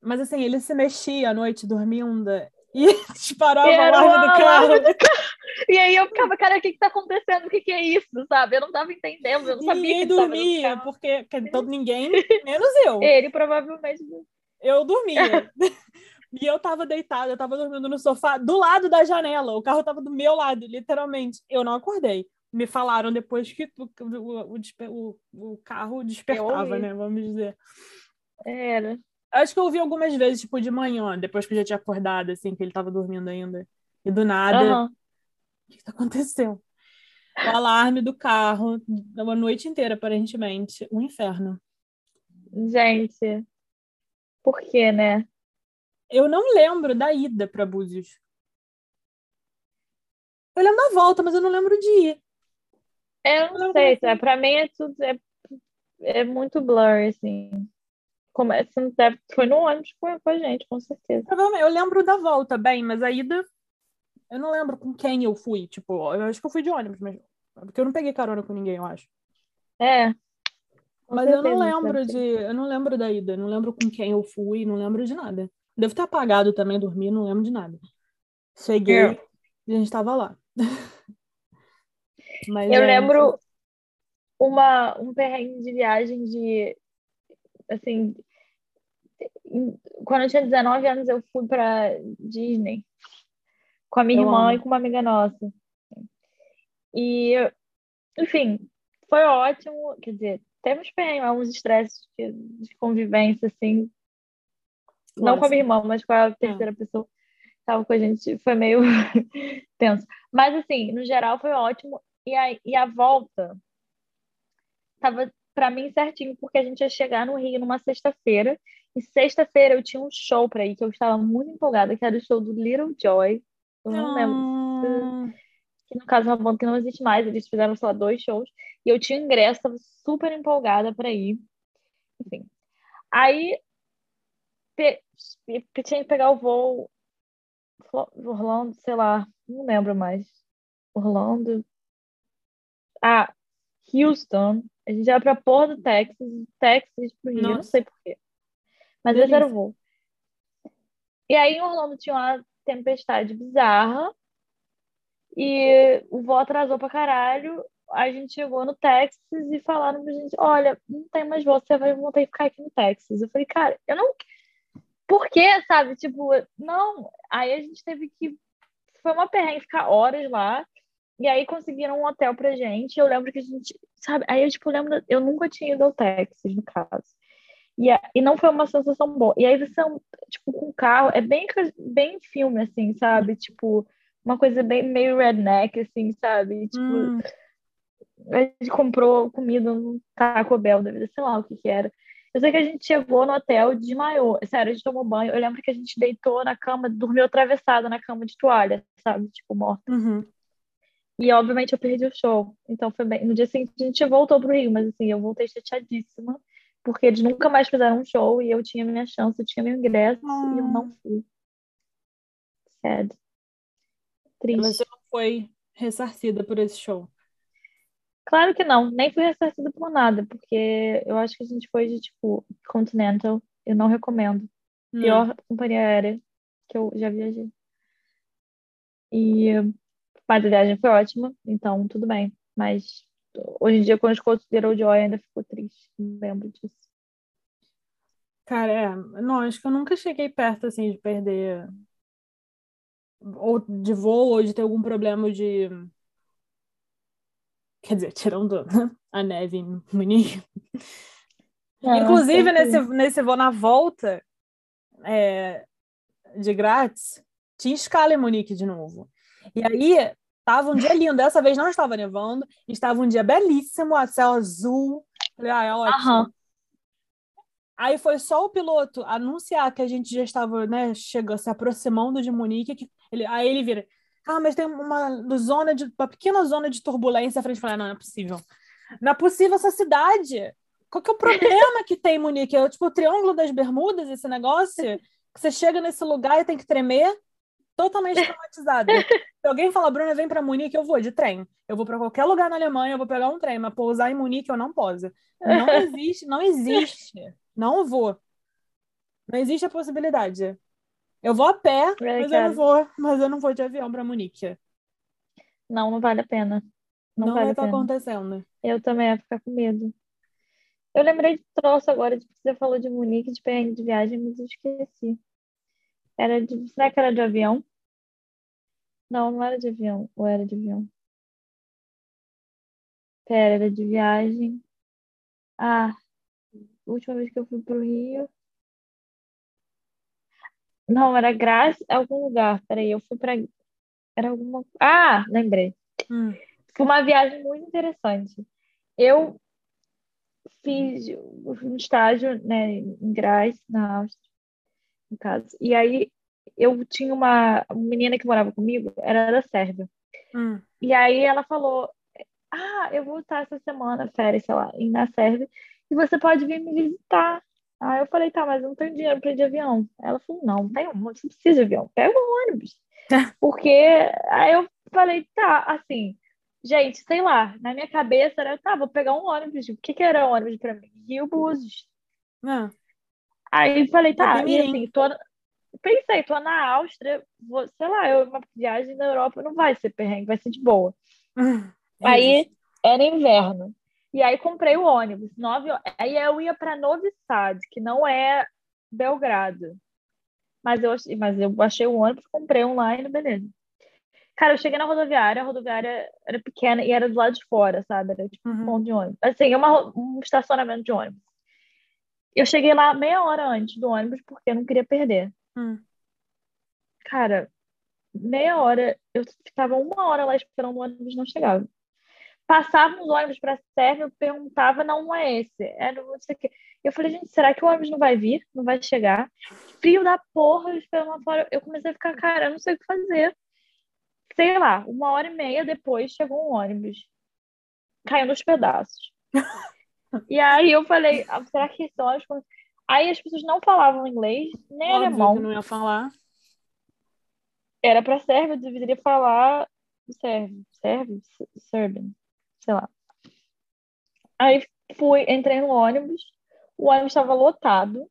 mas assim, ele se mexia à noite dormindo e disparava o Era o alarme do alarme carro. E aí eu ficava, cara, o que que tá acontecendo? O que que é isso, sabe? Eu não tava entendendo, eu não E sabia ninguém dormia, carro. porque que- todo, ninguém, menos eu. Ele provavelmente. Eu dormia. E eu tava deitada, eu tava dormindo no sofá do lado da janela. O carro tava do meu lado, literalmente. Eu não acordei. Me falaram depois que o, o, o, o- carro despertava, né? Vamos dizer. Era. Acho que eu ouvi algumas vezes, tipo, de manhã, depois que eu já tinha acordado, assim, que ele tava dormindo ainda. E do nada, Aham. o que que aconteceu? O alarme do carro, uma noite inteira, aparentemente. Um inferno. Gente, por quê, né? Eu não lembro da ida para Búzios. Eu lembro da volta, mas eu não lembro de ir. Eu Eu não sei, tá? Pra mim é tudo. É, é muito blur, assim. Começa, não deve- foi no ônibus com com a gente, com certeza. Eu lembro da volta bem, mas a ida eu não lembro com quem eu fui. Tipo, eu acho que eu fui de ônibus, mas porque eu não peguei carona com ninguém, eu acho. É. Mas eu não certeza, lembro de, eu não lembro da ida, não lembro com quem eu fui, não lembro de nada. Devo ter apagado também, dormi, não lembro de nada. Cheguei É. e a gente tava lá. Mas, Eu gente, lembro uma, um perrengue de viagem de, assim, quando eu tinha 19 anos eu fui pra Disney com a minha Eu irmã amo. e com uma amiga nossa. E, enfim, foi ótimo, quer dizer, teve uns perrengues, uns estresses de, convivência, assim, não com a minha irmã, mas com a terceira pessoa que estava com a gente, foi meio tenso. Mas, assim, no geral foi ótimo. E a, e a volta tava para mim certinho, porque a gente ia chegar no Rio numa sexta-feira. E sexta-feira eu tinha um show para ir, que eu estava muito empolgada, que era o show do Little Joy. Eu não lembro. Que no caso é uma banda que não existe mais, eles fizeram, lá, dois shows, e eu tinha ingresso, tava super empolgada para ir. Enfim. Aí pe... tinha que pegar o voo Orlando, sei lá, não lembro mais. Orlando. Ah, Houston. A gente ia pra porra do Texas, Texas pro Rio, Nossa. não sei porquê. Mas Delícia. esse era o voo. E aí em Orlando tinha uma tempestade bizarra. E o voo atrasou pra caralho. A gente chegou no Texas e falaram pra gente: olha, não tem mais voo, você vai ter que ficar aqui no Texas. Eu falei, cara, eu não. Por quê, sabe? Tipo, não. Aí a gente teve que. Foi uma perrengue ficar horas lá. E aí conseguiram um hotel pra gente. Eu lembro que a gente. Sabe? Aí eu, tipo, lembro. Eu nunca tinha ido ao Texas, no caso. E, e não foi uma sensação boa. E aí você, tipo, com carro, é bem, bem filme, assim, sabe? Tipo, uma coisa bem meio redneck, assim, sabe? Tipo, hum. a gente comprou comida no Taco Bell da vida, sei lá o que que era. Eu sei que a gente chegou no hotel, desmaiou. Sério, a gente tomou banho. Eu lembro que a gente deitou na cama, dormiu atravessada na cama de toalha, sabe? Tipo, morta. Uhum. E, obviamente, eu perdi o show. Então, foi bem. No dia seguinte, a gente voltou pro Rio, mas, assim, eu voltei chateadíssima porque eles nunca mais fizeram um show e eu tinha minha chance, eu tinha meu ingresso e eu não fui. Sad. Triste. Mas você não foi ressarcida por esse show? Claro que não, nem fui ressarcida por nada, porque eu acho que a gente foi de tipo Continental, eu não recomendo. Hum. Pior companhia aérea que eu já viajei. E mas a viagem foi ótima, então tudo bem. Mas hoje em dia, quando escuto Little Joy, ainda fico triste. Não lembro disso. Cara, é, não, acho que eu nunca cheguei perto, assim, de perder ou de voo, ou de ter algum problema de quer dizer, tirando a neve em Munique. Não, Inclusive, nesse, nesse voo na volta é, de grátis, tinha escala em Munique de novo. E aí, Tava um dia lindo, dessa vez não estava nevando, estava um dia belíssimo, a céu azul. Falei, ah, é ótimo. Uhum. Aí foi só o piloto anunciar que a gente já estava, né, chegando, se aproximando de Munique, que ele, aí ele vira, ah, mas tem uma zona de uma pequena zona de turbulência à frente. Falei, não, não é possível. Não é possível essa cidade. Qual que é o problema que tem em Munique? É tipo o Triângulo das Bermudas, esse negócio? Que você chega nesse lugar e tem que tremer? Totalmente traumatizada. Se alguém fala, Bruna, vem para Munique, eu vou de trem. Eu vou para qualquer lugar na Alemanha, eu vou pegar um trem, mas pousar em Munique eu não posso. Não existe, não existe. Não vou. Não existe a possibilidade. Eu vou a pé, é, mas eu não vou, mas eu não vou de avião para Munique. Não, não vale a pena. Não, não vale vai estar tá acontecendo. Eu também ia ficar com medo. Eu lembrei de troço agora, de que você falou de Munique, de perrengue de viagem, mas eu esqueci. Era de. Será que era de avião? Não, não era de avião. Ou era de avião? Pera, era de viagem. Ah, última vez que eu fui pro Rio. Não, era Graça, algum lugar. Peraí, eu fui pra. Era alguma. Ah, lembrei. Hum. Foi uma viagem muito interessante. Eu fiz um estágio, né, em Graz, na Áustria, no caso. E aí eu tinha uma, menina que morava comigo, era da Sérvia. Hum. E aí ela falou: Ah, eu vou estar essa semana, férias, sei lá, na Sérvia, e você pode vir me visitar. Aí eu falei, tá, mas eu não tenho dinheiro para ir de avião. Ela falou, não, não tem, você precisa de avião, pega um ônibus. Porque aí eu falei, tá, assim, gente, sei lá, na minha cabeça era, tá, vou pegar um ônibus. O que que era ônibus para mim? Rio Búzios. Ah. Aí falei, tá, e assim, tô, pensei, tô na Áustria, vou, sei lá, eu, uma viagem na Europa não vai ser perrengue, vai ser de boa. É aí era inverno. E aí comprei o ônibus. Nove, aí eu ia para Novi Sad, que não é Belgrado. Mas eu, mas eu achei o ônibus, comprei online, beleza. Cara, eu cheguei na rodoviária, a rodoviária era pequena e era do lado de fora, sabe? Era tipo um ponto uhum. de ônibus. Assim, é uma, um estacionamento de ônibus. Eu cheguei lá meia hora antes do ônibus porque eu não queria perder. Hum. Cara, meia hora, eu ficava uma hora lá esperando o ônibus não chegava. Passava os ônibus para Sérvia, eu perguntava, não, não é esse, era não sei o quê. Eu falei, gente, será que o ônibus não vai vir? Não vai chegar? Frio da porra, eu esperando lá fora. Eu comecei a ficar, cara, eu não sei o que fazer. sei lá, uma hora e meia depois chegou um ônibus. Caiu nos pedaços. e aí eu falei, ah, será que esse ônibus. Aí as pessoas não falavam inglês, nem Óbvio alemão. que não ia falar. Era para sérvio, deveria falar sérvio, sérvio, serbian, sei lá. Aí fui, entrei no ônibus, o ônibus estava lotado.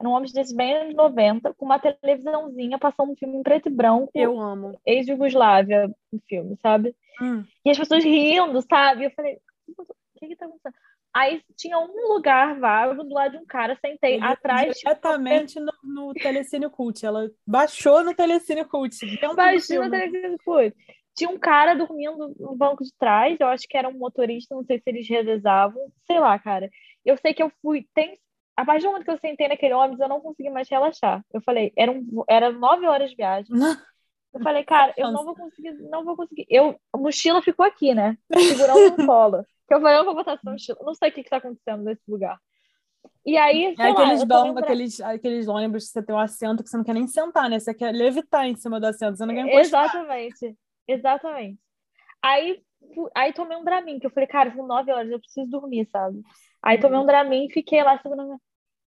Era um ônibus desses bem anos 90, com uma televisãozinha passando um filme em preto e branco, Eu amo. ex-Yugoslávia, o filme, sabe? Hum. E as pessoas rindo, sabe? Eu falei, o que que tá acontecendo? Aí tinha um lugar vago do lado de um cara, sentei Ele atrás, diretamente no, no Telecine Cult. Ela baixou no Telecine Cult. Baixinho filme. televisão foi. Tinha um cara dormindo no banco de trás, eu acho que era um motorista, não sei se eles revezavam, sei lá, cara. Eu sei que eu fui, tem, a partir do momento que eu sentei naquele ônibus, eu não consegui mais relaxar. Eu falei, era, um, era nove horas de viagem. Eu falei, cara, eu não vou conseguir, não vou conseguir. Eu, a mochila ficou aqui, né? Segurando no colo. Que eu falei, eu vou botar essa mochila. Não sei o que que tá acontecendo nesse lugar. E aí, É sei lá, aqueles, aqueles, aqueles ônibus que você tem um assento que você não quer nem sentar, né? Você quer levitar em cima do assento, você não quer. Exatamente. Exatamente. Aí, aí tomei um Dramin, que eu falei, cara, são nove horas, eu preciso dormir, sabe? Aí tomei um Dramin e fiquei lá segurando.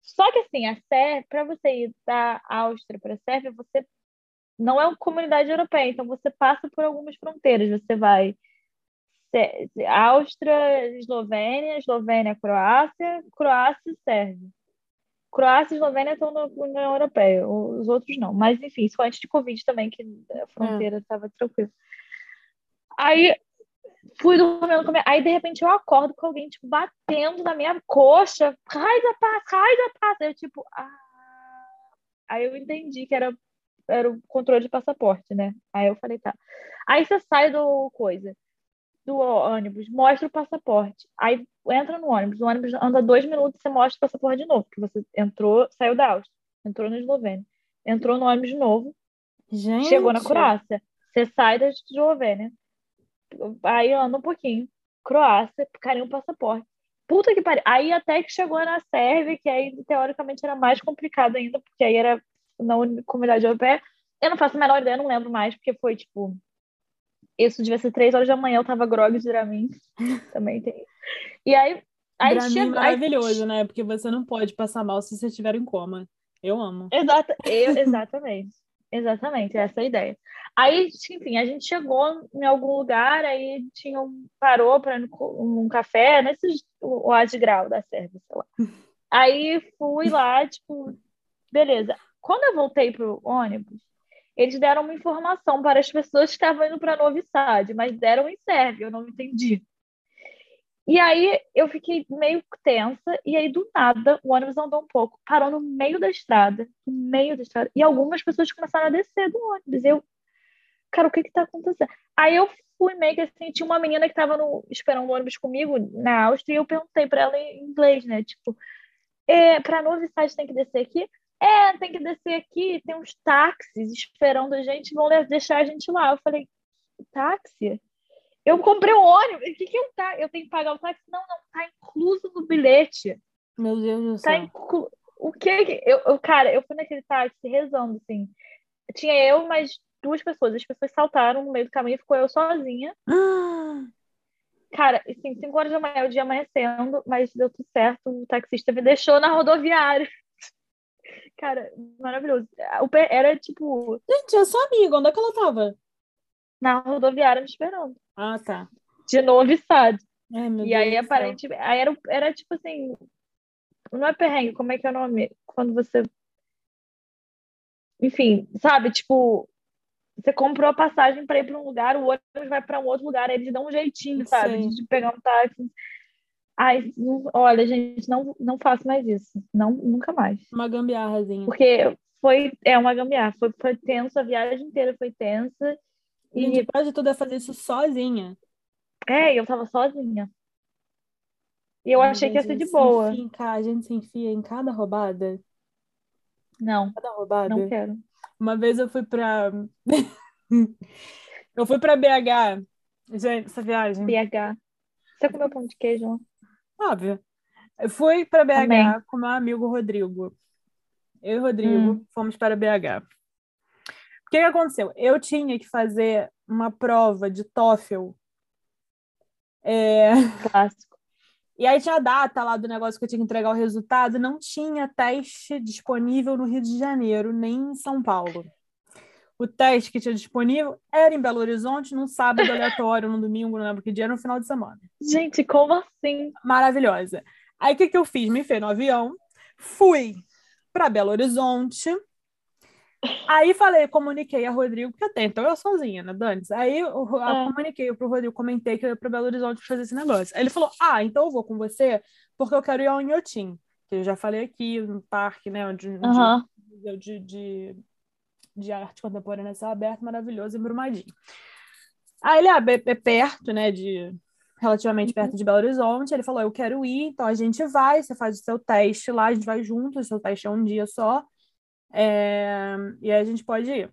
Só que assim, a Sérvia, para você ir da Áustria para a Sérvia, você não é uma comunidade europeia, então você passa por algumas fronteiras. Você vai Áustria, Eslovênia, Eslovênia, Croácia, Croácia e Sérvia. Croácia e Eslovênia estão na União Europeia, os outros não. Mas enfim, isso foi antes de Covid também, que a fronteira estava tranquila. Aí fui dormindo com minha... Aí de repente eu acordo com alguém tipo batendo na minha coxa, raiz a paz, raiz a paz. Eu tipo, ah... aí eu entendi que era era o controle de passaporte, né? Aí eu falei, tá. Aí você sai do coisa, do ônibus, mostra o passaporte. Aí entra no ônibus, o ônibus anda dois minutos, você mostra o passaporte de novo, porque você entrou, saiu da Áustria, entrou na Eslovênia, entrou no ônibus de novo, Gente, chegou na Croácia. Você sai da Eslovênia, aí anda um pouquinho, Croácia, carinha um passaporte. Puta que pariu. Aí até que chegou na Sérvia, que aí teoricamente era mais complicado ainda, porque aí era na uni- comunidade europeia. Eu não faço a menor ideia, não lembro mais, porque foi tipo. Isso devia ser três horas da manhã, eu tava grog de Dramin. Também tem. E aí. Aí Pra mim, chegou. aí- maravilhoso, né? Porque você não pode passar mal se você estiver em coma. Eu amo. Exata, eu- exatamente. Exatamente, essa é a ideia. Aí, enfim, a gente chegou em algum lugar, aí tinha um, parou para um café, nesses o o grau da Sérvia, sei lá. Aí fui lá, tipo, beleza. Quando eu voltei pro ônibus, eles deram uma informação para as pessoas que estavam indo para Novi Sad, mas deram em sérvio, eu não entendi. E aí eu fiquei meio tensa, e aí do nada o ônibus andou um pouco, parou no meio da estrada, no meio da estrada, e algumas pessoas começaram a descer do ônibus. Eu, cara, o que que tá acontecendo? Aí eu fui meio que assim, tinha uma menina que tava no, esperando o ônibus comigo na Áustria, e eu perguntei para ela em inglês, né? Tipo, é, para Novi Sad tem que descer aqui? É, tem que descer aqui, tem uns táxis esperando a gente, vão deixar a gente lá. Eu falei, táxi? Eu comprei um ônibus, o que que é um táxi? Eu tenho que pagar o táxi? Não, não, tá incluso no bilhete. Meu Deus do Tá céu. inclu... O que que... Eu, eu, cara, eu fui naquele táxi rezando, assim. Tinha eu mais duas pessoas. As pessoas saltaram no meio do caminho, ficou eu sozinha. Ah, Cara, assim, 5 horas da manhã, o dia amanhecendo, mas deu tudo certo. O taxista me deixou na rodoviária. Cara, maravilhoso. O pé era, tipo, Gente, sua amiga. Onde é que ela tava? na rodoviária me esperando. Ah, tá. De novo? Ai, meu E Deus aí, aparentemente, aí era, era tipo assim, não é perrengue, como é que é o nome? Quando você, enfim, sabe, tipo, você comprou a passagem para ir para um lugar, o ônibus vai para um outro lugar, aí eles dão um jeitinho, sabe, Sei. de pegar um táxi. Ai, não- olha, gente, não, não faço mais isso, não, nunca mais. Uma gambiarrazinha. Porque foi, é uma gambiarra, foi, foi tenso, a viagem inteira foi tensa, Gente, e, quase tudo é fazer isso sozinha. é, eu tava sozinha. E eu achei que ia ser de boa. enfia A gente se enfia em cada roubada. Não, Cada roubada. não quero. Uma vez eu fui pra. eu fui pra BH. Gente, essa viagem. BH. Você comeu pão de queijo? Óbvio. Eu fui para BH Amém. com meu amigo Rodrigo. Eu e o Rodrigo Hum. fomos para BH. O que que aconteceu? Eu tinha que fazer uma prova de TOEFL. É... Clássico. E aí tinha a data lá do negócio que eu tinha que entregar o resultado, não tinha teste disponível no Rio de Janeiro, nem em São Paulo. O teste que tinha disponível era em Belo Horizonte, num sábado aleatório, no domingo, não lembro que dia, no final de semana. Gente, como assim? Maravilhosa. Aí o que, que eu fiz? Me fez no avião, fui para Belo Horizonte. Aí falei, comuniquei a Rodrigo, porque até então eu sozinha, né, Dani? Aí eu, eu É. comuniquei pro Rodrigo, comentei que eu ia para Belo Horizonte fazer esse negócio. Aí ele falou: Ah, então eu vou com você, porque eu quero ir ao Inhotim, que eu já falei aqui no parque, né? Onde, onde de, de, de arte contemporânea céu aberto, maravilhoso, em Brumadinho. Aí ele, é é perto, né, de relativamente perto de Belo Horizonte. Ele falou, eu quero ir, então a gente vai, você faz o seu teste lá, a gente vai junto, o seu teste é um dia só, é, e aí a gente pode ir.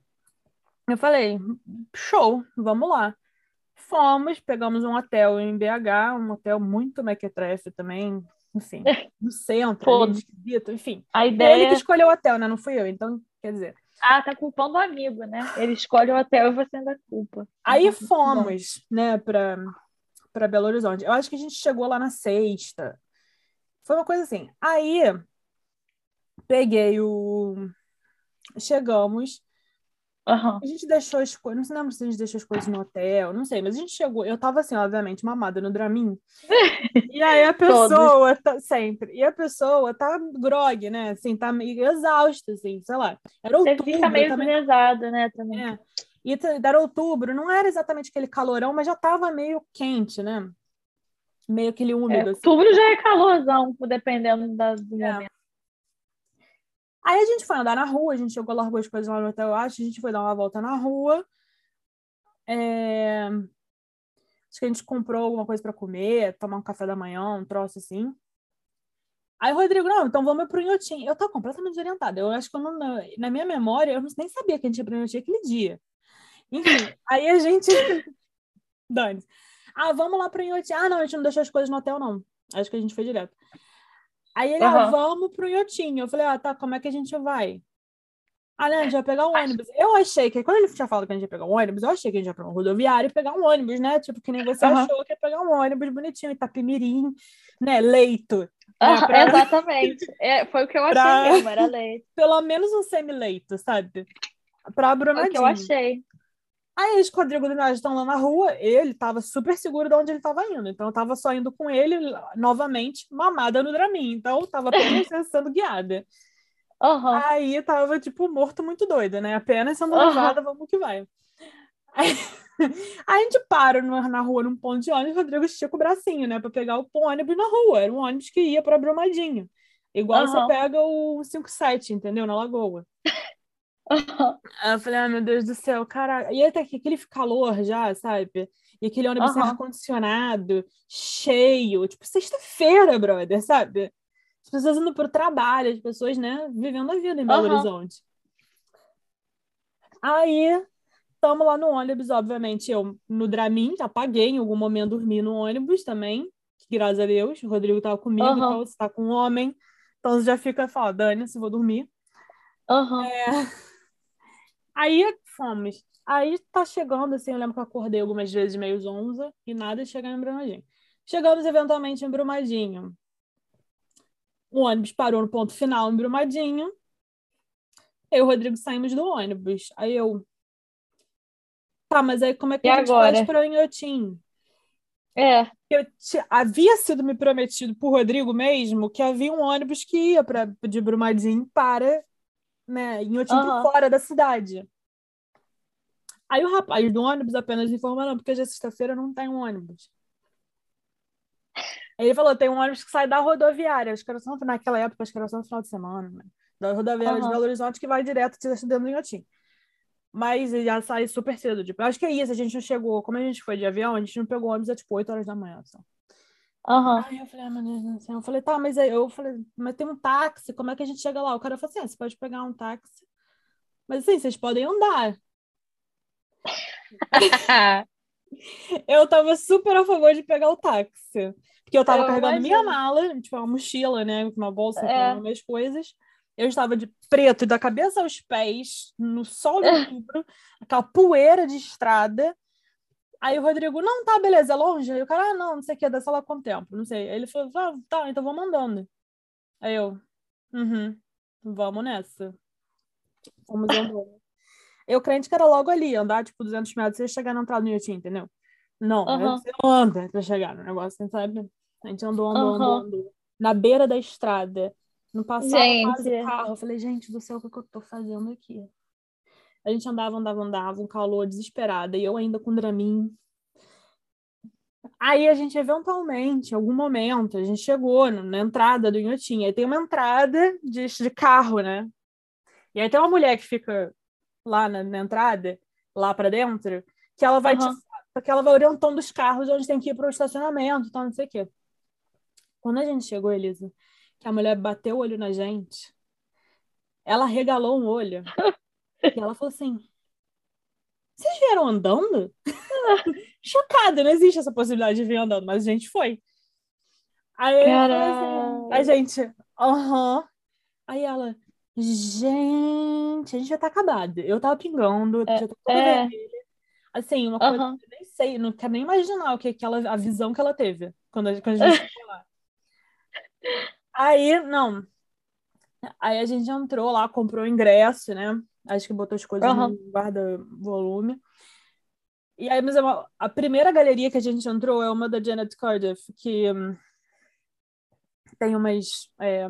Eu falei, show, vamos lá. Fomos, pegamos um hotel em BH, um hotel muito mequetrefe também, enfim, no centro, ali, esquisito, enfim. A Ele ideia. que escolheu o hotel, né? Não fui eu, então, quer dizer. Ah, tá culpando o amigo, né? Ele escolhe o hotel e você ainda culpa. Aí Muito bom. fomos, né, para para Belo Horizonte. Eu acho que a gente chegou lá na sexta. Foi uma coisa assim. Aí peguei o chegamos, Aham. a gente deixou as coisas, não se lembra se a gente deixou as coisas no hotel, não sei, mas a gente chegou, eu tava assim, obviamente, mamada no Dramin. E aí a pessoa tá, sempre, e a pessoa tá grog, né? Assim, tá meio exausta, assim, sei lá. Era Você outubro, fica meio também pesado, né? Também. é. E era outubro, não era exatamente aquele calorão, mas já tava meio quente, né? Meio aquele É, úmido, assim. outubro já é calorzão, dependendo da, do É. momento. Aí a gente foi andar na rua, a gente chegou, largou as coisas lá no hotel, acho, a gente foi dar uma volta na rua. É, Acho que a gente comprou alguma coisa para comer, tomar um café da manhã, um troço assim. Aí o Rodrigo, não, então vamos pro Inhotim. Eu tô completamente desorientada. Eu acho que eu não, na- minha memória, eu nem sabia que a gente ia pro Inhotim aquele dia. Enfim, aí a gente. Dane. Ah, vamos lá pro Inhotim. Ah, não, a gente não deixou as coisas no hotel, não. Acho que a gente foi direto. Aí ele, ah, Aham. vamos pro Inhotim. Eu falei, ah, tá, como é que a gente vai? Ah, não, a gente vai pegar um ônibus. Eu achei que, quando ele tinha falado que a gente ia pegar um ônibus, eu achei que a gente ia pra um rodoviário e pegar um ônibus, né? Tipo, que nem você Aham. achou que ia pegar um ônibus bonitinho, Itapemirim, né? Leito. Ah, pra- Exatamente. É, foi o que eu achei Pra- mesmo, era leite. Pelo menos um semi-leito, sabe? Pra Foi o que eu Brumadinho. achei. Aí eles com o Rodrigo e nós estão lá na rua, ele tava super seguro de onde ele tava indo. Então eu tava só indo com ele novamente, mamada no Dramin. Então eu tava apenas sendo guiada. Aham. Aí tava, tipo, morto muito doido, né? Apenas sendo Aham. levada, vamos que vai. Aí, aí a gente para no- na rua, num ponto de ônibus, o Rodrigo estica o bracinho, né? Pra pegar o ônibus na rua. Era um ônibus que ia pra Brumadinho. Igual você Aham. pega o 57, entendeu? Na Lagoa. Eu falei, ah, meu Deus do céu, cara. E até que aquele calor já, sabe? E aquele ônibus Aham. ar-condicionado, cheio. Tipo, sexta-feira, brother, sabe? As pessoas indo pro trabalho, as pessoas, né, vivendo a vida em Belo. Horizonte. Aí, estamos lá no ônibus, obviamente, eu no Dramin, apaguei em algum momento, dormi no ônibus também, graças a Deus. O Rodrigo tava comigo, Aham. então você tá com um homem. Então você já fica, fala, dane-se, vou dormir. Aham. Aí fomos. Aí tá chegando, assim, eu lembro que eu acordei algumas vezes meio zonza e nada chegar em Brumadinho. Chegamos eventualmente em Brumadinho. O ônibus parou no ponto final em Brumadinho. Eu e o Rodrigo saímos do ônibus. Aí eu. Tá, mas aí como é que E a gente agora? faz para Inhotim? É. Eu ti- havia sido me prometido por Rodrigo mesmo que havia um ônibus que ia para de Brumadinho para né, Inhotim por Aham. fora da cidade. Aí o rapaz do ônibus apenas informou, não, porque hoje é sexta-feira não tem um ônibus. Ele falou, tem um ônibus que sai da rodoviária, acho que era só naquela época, acho que era só no final de semana, né? Da rodoviária de Aham. Belo Horizonte que vai direto te dentro do Inhotim. Mas ele já sai super cedo, tipo, acho que é isso, a gente não chegou, como a gente foi de avião, a gente não pegou ônibus, é tipo 8 horas da manhã, só. Aham. Aí eu falei, ah, meu Deus do céu. Eu falei, tá, mas aí eu falei, mas tem um táxi, como é que a gente chega lá? O cara falou assim, ah, você pode pegar um táxi, mas assim, vocês podem andar. Eu tava super a favor de pegar o táxi, porque eu tava Eu carregando minha imagino. mala, tipo, uma mochila, né, uma bolsa É. com minhas coisas, Eu estava de preto, da cabeça aos pés, no sol de outubro, aquela poeira de estrada. Aí o Rodrigo, não, tá, beleza, é longe. Aí o cara, ah, não, não sei o que, dá lá quanto tempo, não sei. Aí ele falou, ah, tá, então vamos andando. Aí eu, uhum, vamos nessa. Fomos andando. Eu crente que era logo ali, andar tipo 200 metros e chegar na entrada do Inhotim, entendeu? Não, você anda pra chegar no negócio, sabe? A gente andou, andou, andou, andou. Na beira da estrada. Não passava quase Gente. carro. Eu falei, gente do céu, o que eu tô fazendo aqui? A gente andava, andava, andava, um calor desesperada, e eu ainda com Dramin. Aí a gente, eventualmente, em algum momento, a gente chegou na entrada do Inhotim. Aí tem uma entrada de, de carro, né? E aí tem uma mulher que fica lá na, na entrada, lá pra dentro, que ela vai te- Aham. porque ela vai orientando os carros onde tem que ir pro estacionamento, então não sei o quê. Quando a gente chegou, Elisa, que a mulher bateu o olho na gente, ela regalou um olho e ela falou assim: Vocês vieram andando? Chocada, não existe essa possibilidade de vir andando, mas a gente foi. Aí assim, a gente, aham. Aí ela, gente, a gente já tá acabada. Eu tava pingando, É, já tô toda é. vermelha. Assim, uma coisa que eu nem sei, não quero nem imaginar o que, que ela, a visão que ela teve quando a, quando a gente chegou lá. Aí, não. Aí a gente entrou lá, comprou o ingresso, né? Acho que botou as coisas Aham. no guarda-volume. E aí, mas é uma- a primeira galeria que a gente entrou é uma da Janet Cardiff, que hum, tem umas. É,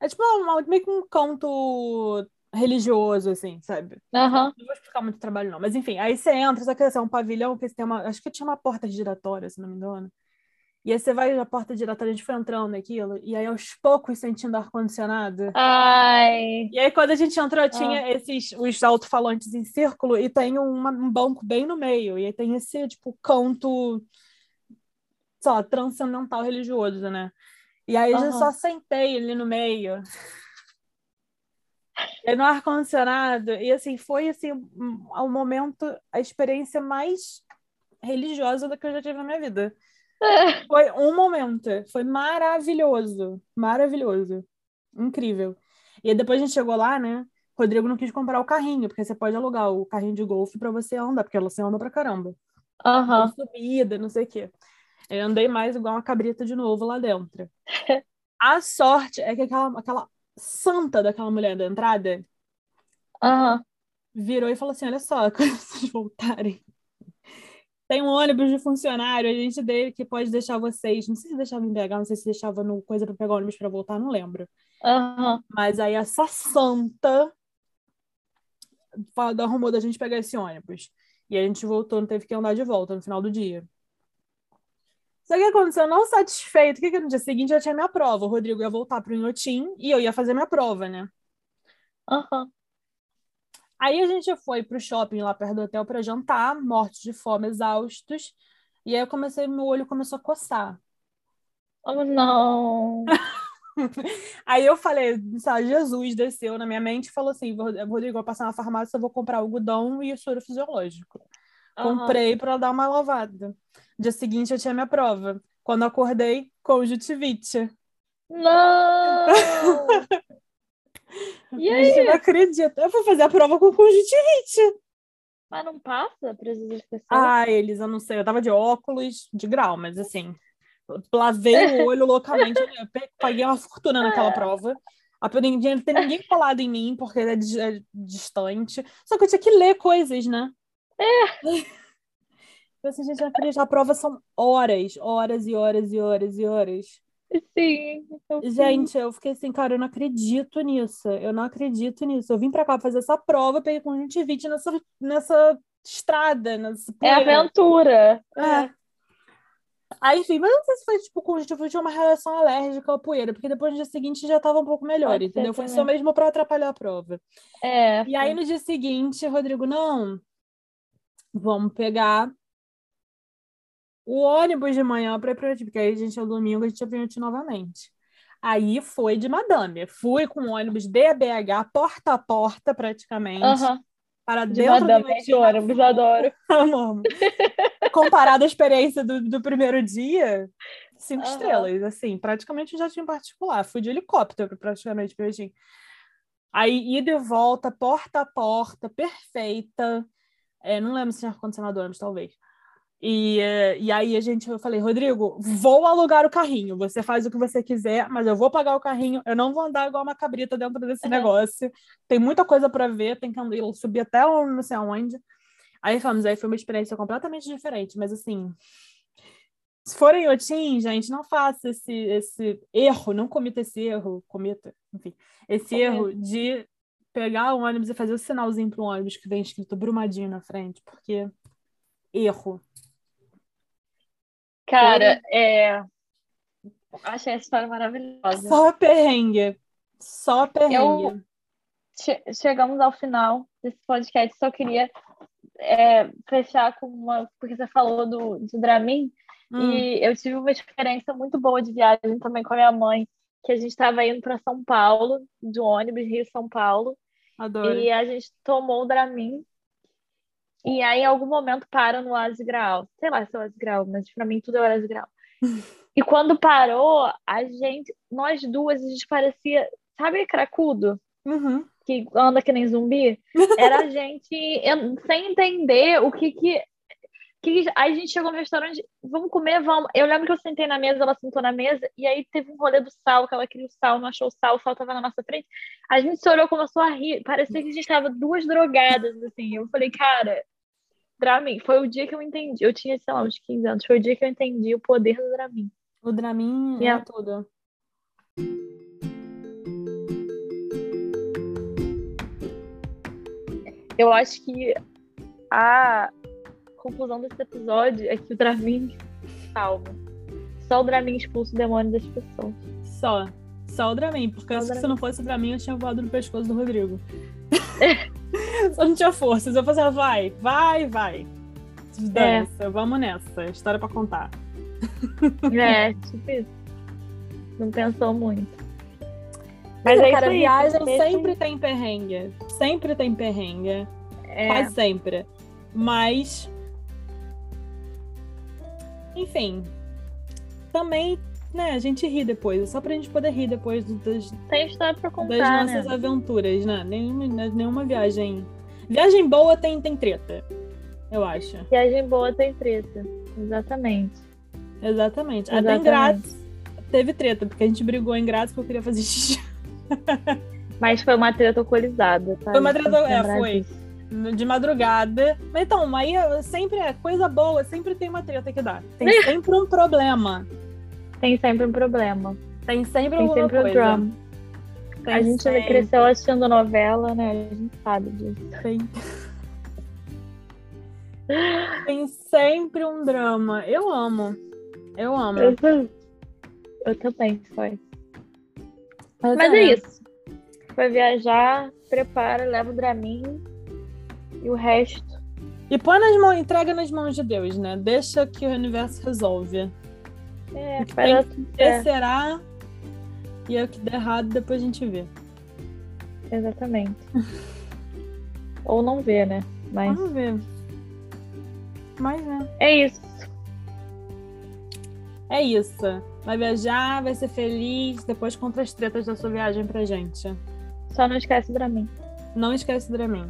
é tipo uma- meio que um canto religioso, assim, sabe? Aham. Não vou explicar muito trabalho, não. Mas enfim, aí você entra, só que assim, é um pavilhão que tem uma. Acho que tinha uma porta giratória, se não me engano. E aí você vai na porta giratória, a gente foi entrando naquilo, e aí aos poucos sentindo ar-condicionado. Ai. E aí, quando a gente entrou, tinha esses os alto-falantes em círculo e tem uma- um banco bem no meio. E aí tem esse, tipo, canto, sei lá, transcendental religioso, né? E aí eu Aham. só sentei ali no meio. No ar-condicionado. E assim, foi assim, um momento, a experiência mais religiosa da que eu já tive na minha vida. Foi um momento. Foi maravilhoso. Maravilhoso. Incrível. E aí depois a gente chegou lá, né? Rodrigo não quis comprar o carrinho, porque você pode alugar o carrinho de golfe pra você andar, porque você anda pra caramba. Aham. Subida, não sei o quê. Eu andei mais igual uma cabrita de novo lá dentro. A sorte é que aquela, aquela santa daquela mulher da entrada Aham. virou e falou assim: olha só, quando vocês voltarem, tem um ônibus de funcionário, a gente dele que pode deixar vocês. Não sei se deixava em BH, não sei se deixava no coisa para pegar o ônibus para voltar, não lembro. Aham. Mas aí essa santa arrumou da gente pegar esse ônibus. E a gente voltou, não teve que andar de volta no final do dia. Só que aconteceu? Não satisfeito, o que que no dia seguinte já tinha minha prova. O Rodrigo ia voltar para o Inhotim e eu ia fazer minha prova, né? Aham. Aí a gente foi pro shopping lá perto do hotel para jantar, mortos de fome, exaustos. E aí eu comecei, meu olho começou a coçar. Oh, não. Aí eu falei, sabe, Jesus desceu na minha mente e falou assim: Rodrigo, eu vou passar na farmácia, eu vou comprar algodão e soro fisiológico. Aham. Comprei para dar uma lavada. Dia seguinte eu tinha minha prova. Quando acordei, conjuntivite. Não! E aí? Gente, eu não acredito. Eu fui fazer a prova com conjuntivite. Mas não passa? Precisa de pessoa? Ah, eles, eu não sei, eu tava de óculos, de grau, mas assim, lavei o olho loucamente, eu paguei uma fortuna naquela prova. A- Ninguém, não tem ninguém colado em mim, porque é, é distante. Só que eu tinha que ler coisas, né? É. Assim, gente, eu não acredito. a prova são horas, horas e horas e horas e horas. Sim. eu. Gente, eu fiquei assim, cara, eu não acredito nisso. Eu não acredito nisso. Eu vim pra cá fazer essa prova, peguei conjuntivite nessa, nessa estrada, nessa É aventura. É. Aí, enfim, mas não sei se foi tipo conjuntivite ou uma reação alérgica à poeira, porque depois no dia seguinte já tava um pouco melhor, Pode entendeu? Foi só mesmo pra atrapalhar a prova. É. E aí no dia seguinte, Rodrigo, não, vamos pegar o ônibus de manhã pra Uriti, porque aí a gente, no domingo, a gente ia pra Uriti novamente. Aí foi de madame. Fui com o ônibus de BH, porta a porta, praticamente, Aham. para De dentro do madame, de ônibus, adoro. Amo. Comparado à experiência do, do primeiro dia, cinco estrelas, assim, praticamente um jatinho particular. Fui de helicóptero praticamente pra Beijing. Aí, ida e volta, porta a porta, perfeita. É, não lembro se tinha ar-condicionado ônibus, talvez. E, é, e aí a gente, eu falei, Rodrigo, vou alugar o carrinho. Você faz o que você quiser, mas eu vou pagar o carrinho. Eu não vou andar igual uma cabrita dentro desse uhum. negócio. Tem muita coisa para ver, tem que subir até não sei aonde. Aí falamos, aí foi uma experiência completamente diferente, mas assim, se for em Otim, gente, não faça esse, esse erro, não cometa esse erro, cometa, enfim, esse cometa. erro de pegar o ônibus e fazer o sinalzinho para o ônibus que vem escrito Brumadinho na frente, porque erro. Cara, Foi... é. Achei essa história maravilhosa. Só perrengue. Só perrengue. Eu... Che chegamos ao final desse podcast. Só queria é, fechar com uma. Porque você falou do, do Dramin. Hum. E eu tive uma experiência muito boa de viagem também com a minha mãe. Que a gente estava indo para São Paulo, de ônibus, Rio-São Paulo. Adoro. E a gente tomou o Dramin. E aí, em algum momento, para no Oasis Grau. Sei lá se é Oasis Grau, mas para mim tudo é Oasis Grau. e quando parou, a gente, nós duas, a gente parecia, sabe, cracudo? Uhum. Que anda que nem zumbi? Era a gente sem entender o que que que aí a gente chegou no restaurante, vamos comer, vamos. Eu lembro que eu sentei na mesa, ela sentou na mesa, e aí teve um rolê do sal, que ela queria o sal, não achou o sal, o sal tava na nossa frente. A gente se olhou, começou a rir, parecia que a gente tava duas drogadas, assim. Eu falei, cara, Dramin, foi o dia que eu entendi. Eu tinha, sei lá, uns 15 anos, foi o dia que eu entendi o poder do Dramin. O Dramin é, é tudo. Eu acho que a conclusão desse episódio é que o Dramin salva. Só o Dramin expulsa o demônio das pessoas. Só. Só o Dramin, porque se, se não fosse o Dramin, eu tinha voado no pescoço do Rodrigo. Só não tinha forças. Eu falei, vai, vai, vai. Dança, é. vamos nessa. História pra contar. É, tipo isso. Não pensou muito. Mas, Mas é cara, viagem sempre tem perrengue. Sempre tem perrengue. É. Quase sempre. Mas enfim, também, né, a gente ri depois, é só pra gente poder rir depois das, tem história pra contar, das nossas né? aventuras, né? Nenhuma, né, nenhuma viagem. Viagem boa tem, tem treta, eu acho. Viagem boa tem treta, exatamente. Exatamente. Até em Grátis teve treta, porque a gente brigou em Grátis porque eu queria fazer xixi. Mas foi uma treta alcoolizada, tá? Foi uma treta, é, foi. Disso de madrugada. Mas então, aí sempre é coisa boa, sempre tem uma treta que dá. Tem sempre um problema. Tem sempre um problema. Tem sempre tem sempre coisa. um drama. Tem a gente sempre. cresceu assistindo novela, né? A gente sabe disso. Tem... tem sempre um drama. Eu amo. Eu amo. Eu, eu também, foi. Mas, Mas é. isso. Vai viajar, prepara, leva o Dramin e o resto. E põe nas mãos, entrega nas mãos de Deus, né? Deixa que o universo resolve. É, o que tem que ser será. E é o que der errado, depois a gente vê. Exatamente. Ou não vê, né? Mas... Vamos ver. Mas né? É isso. É isso. Vai viajar, vai ser feliz. Depois conta as tretas da sua viagem pra gente. Só não esquece do Dramin. Não esquece do Dramin.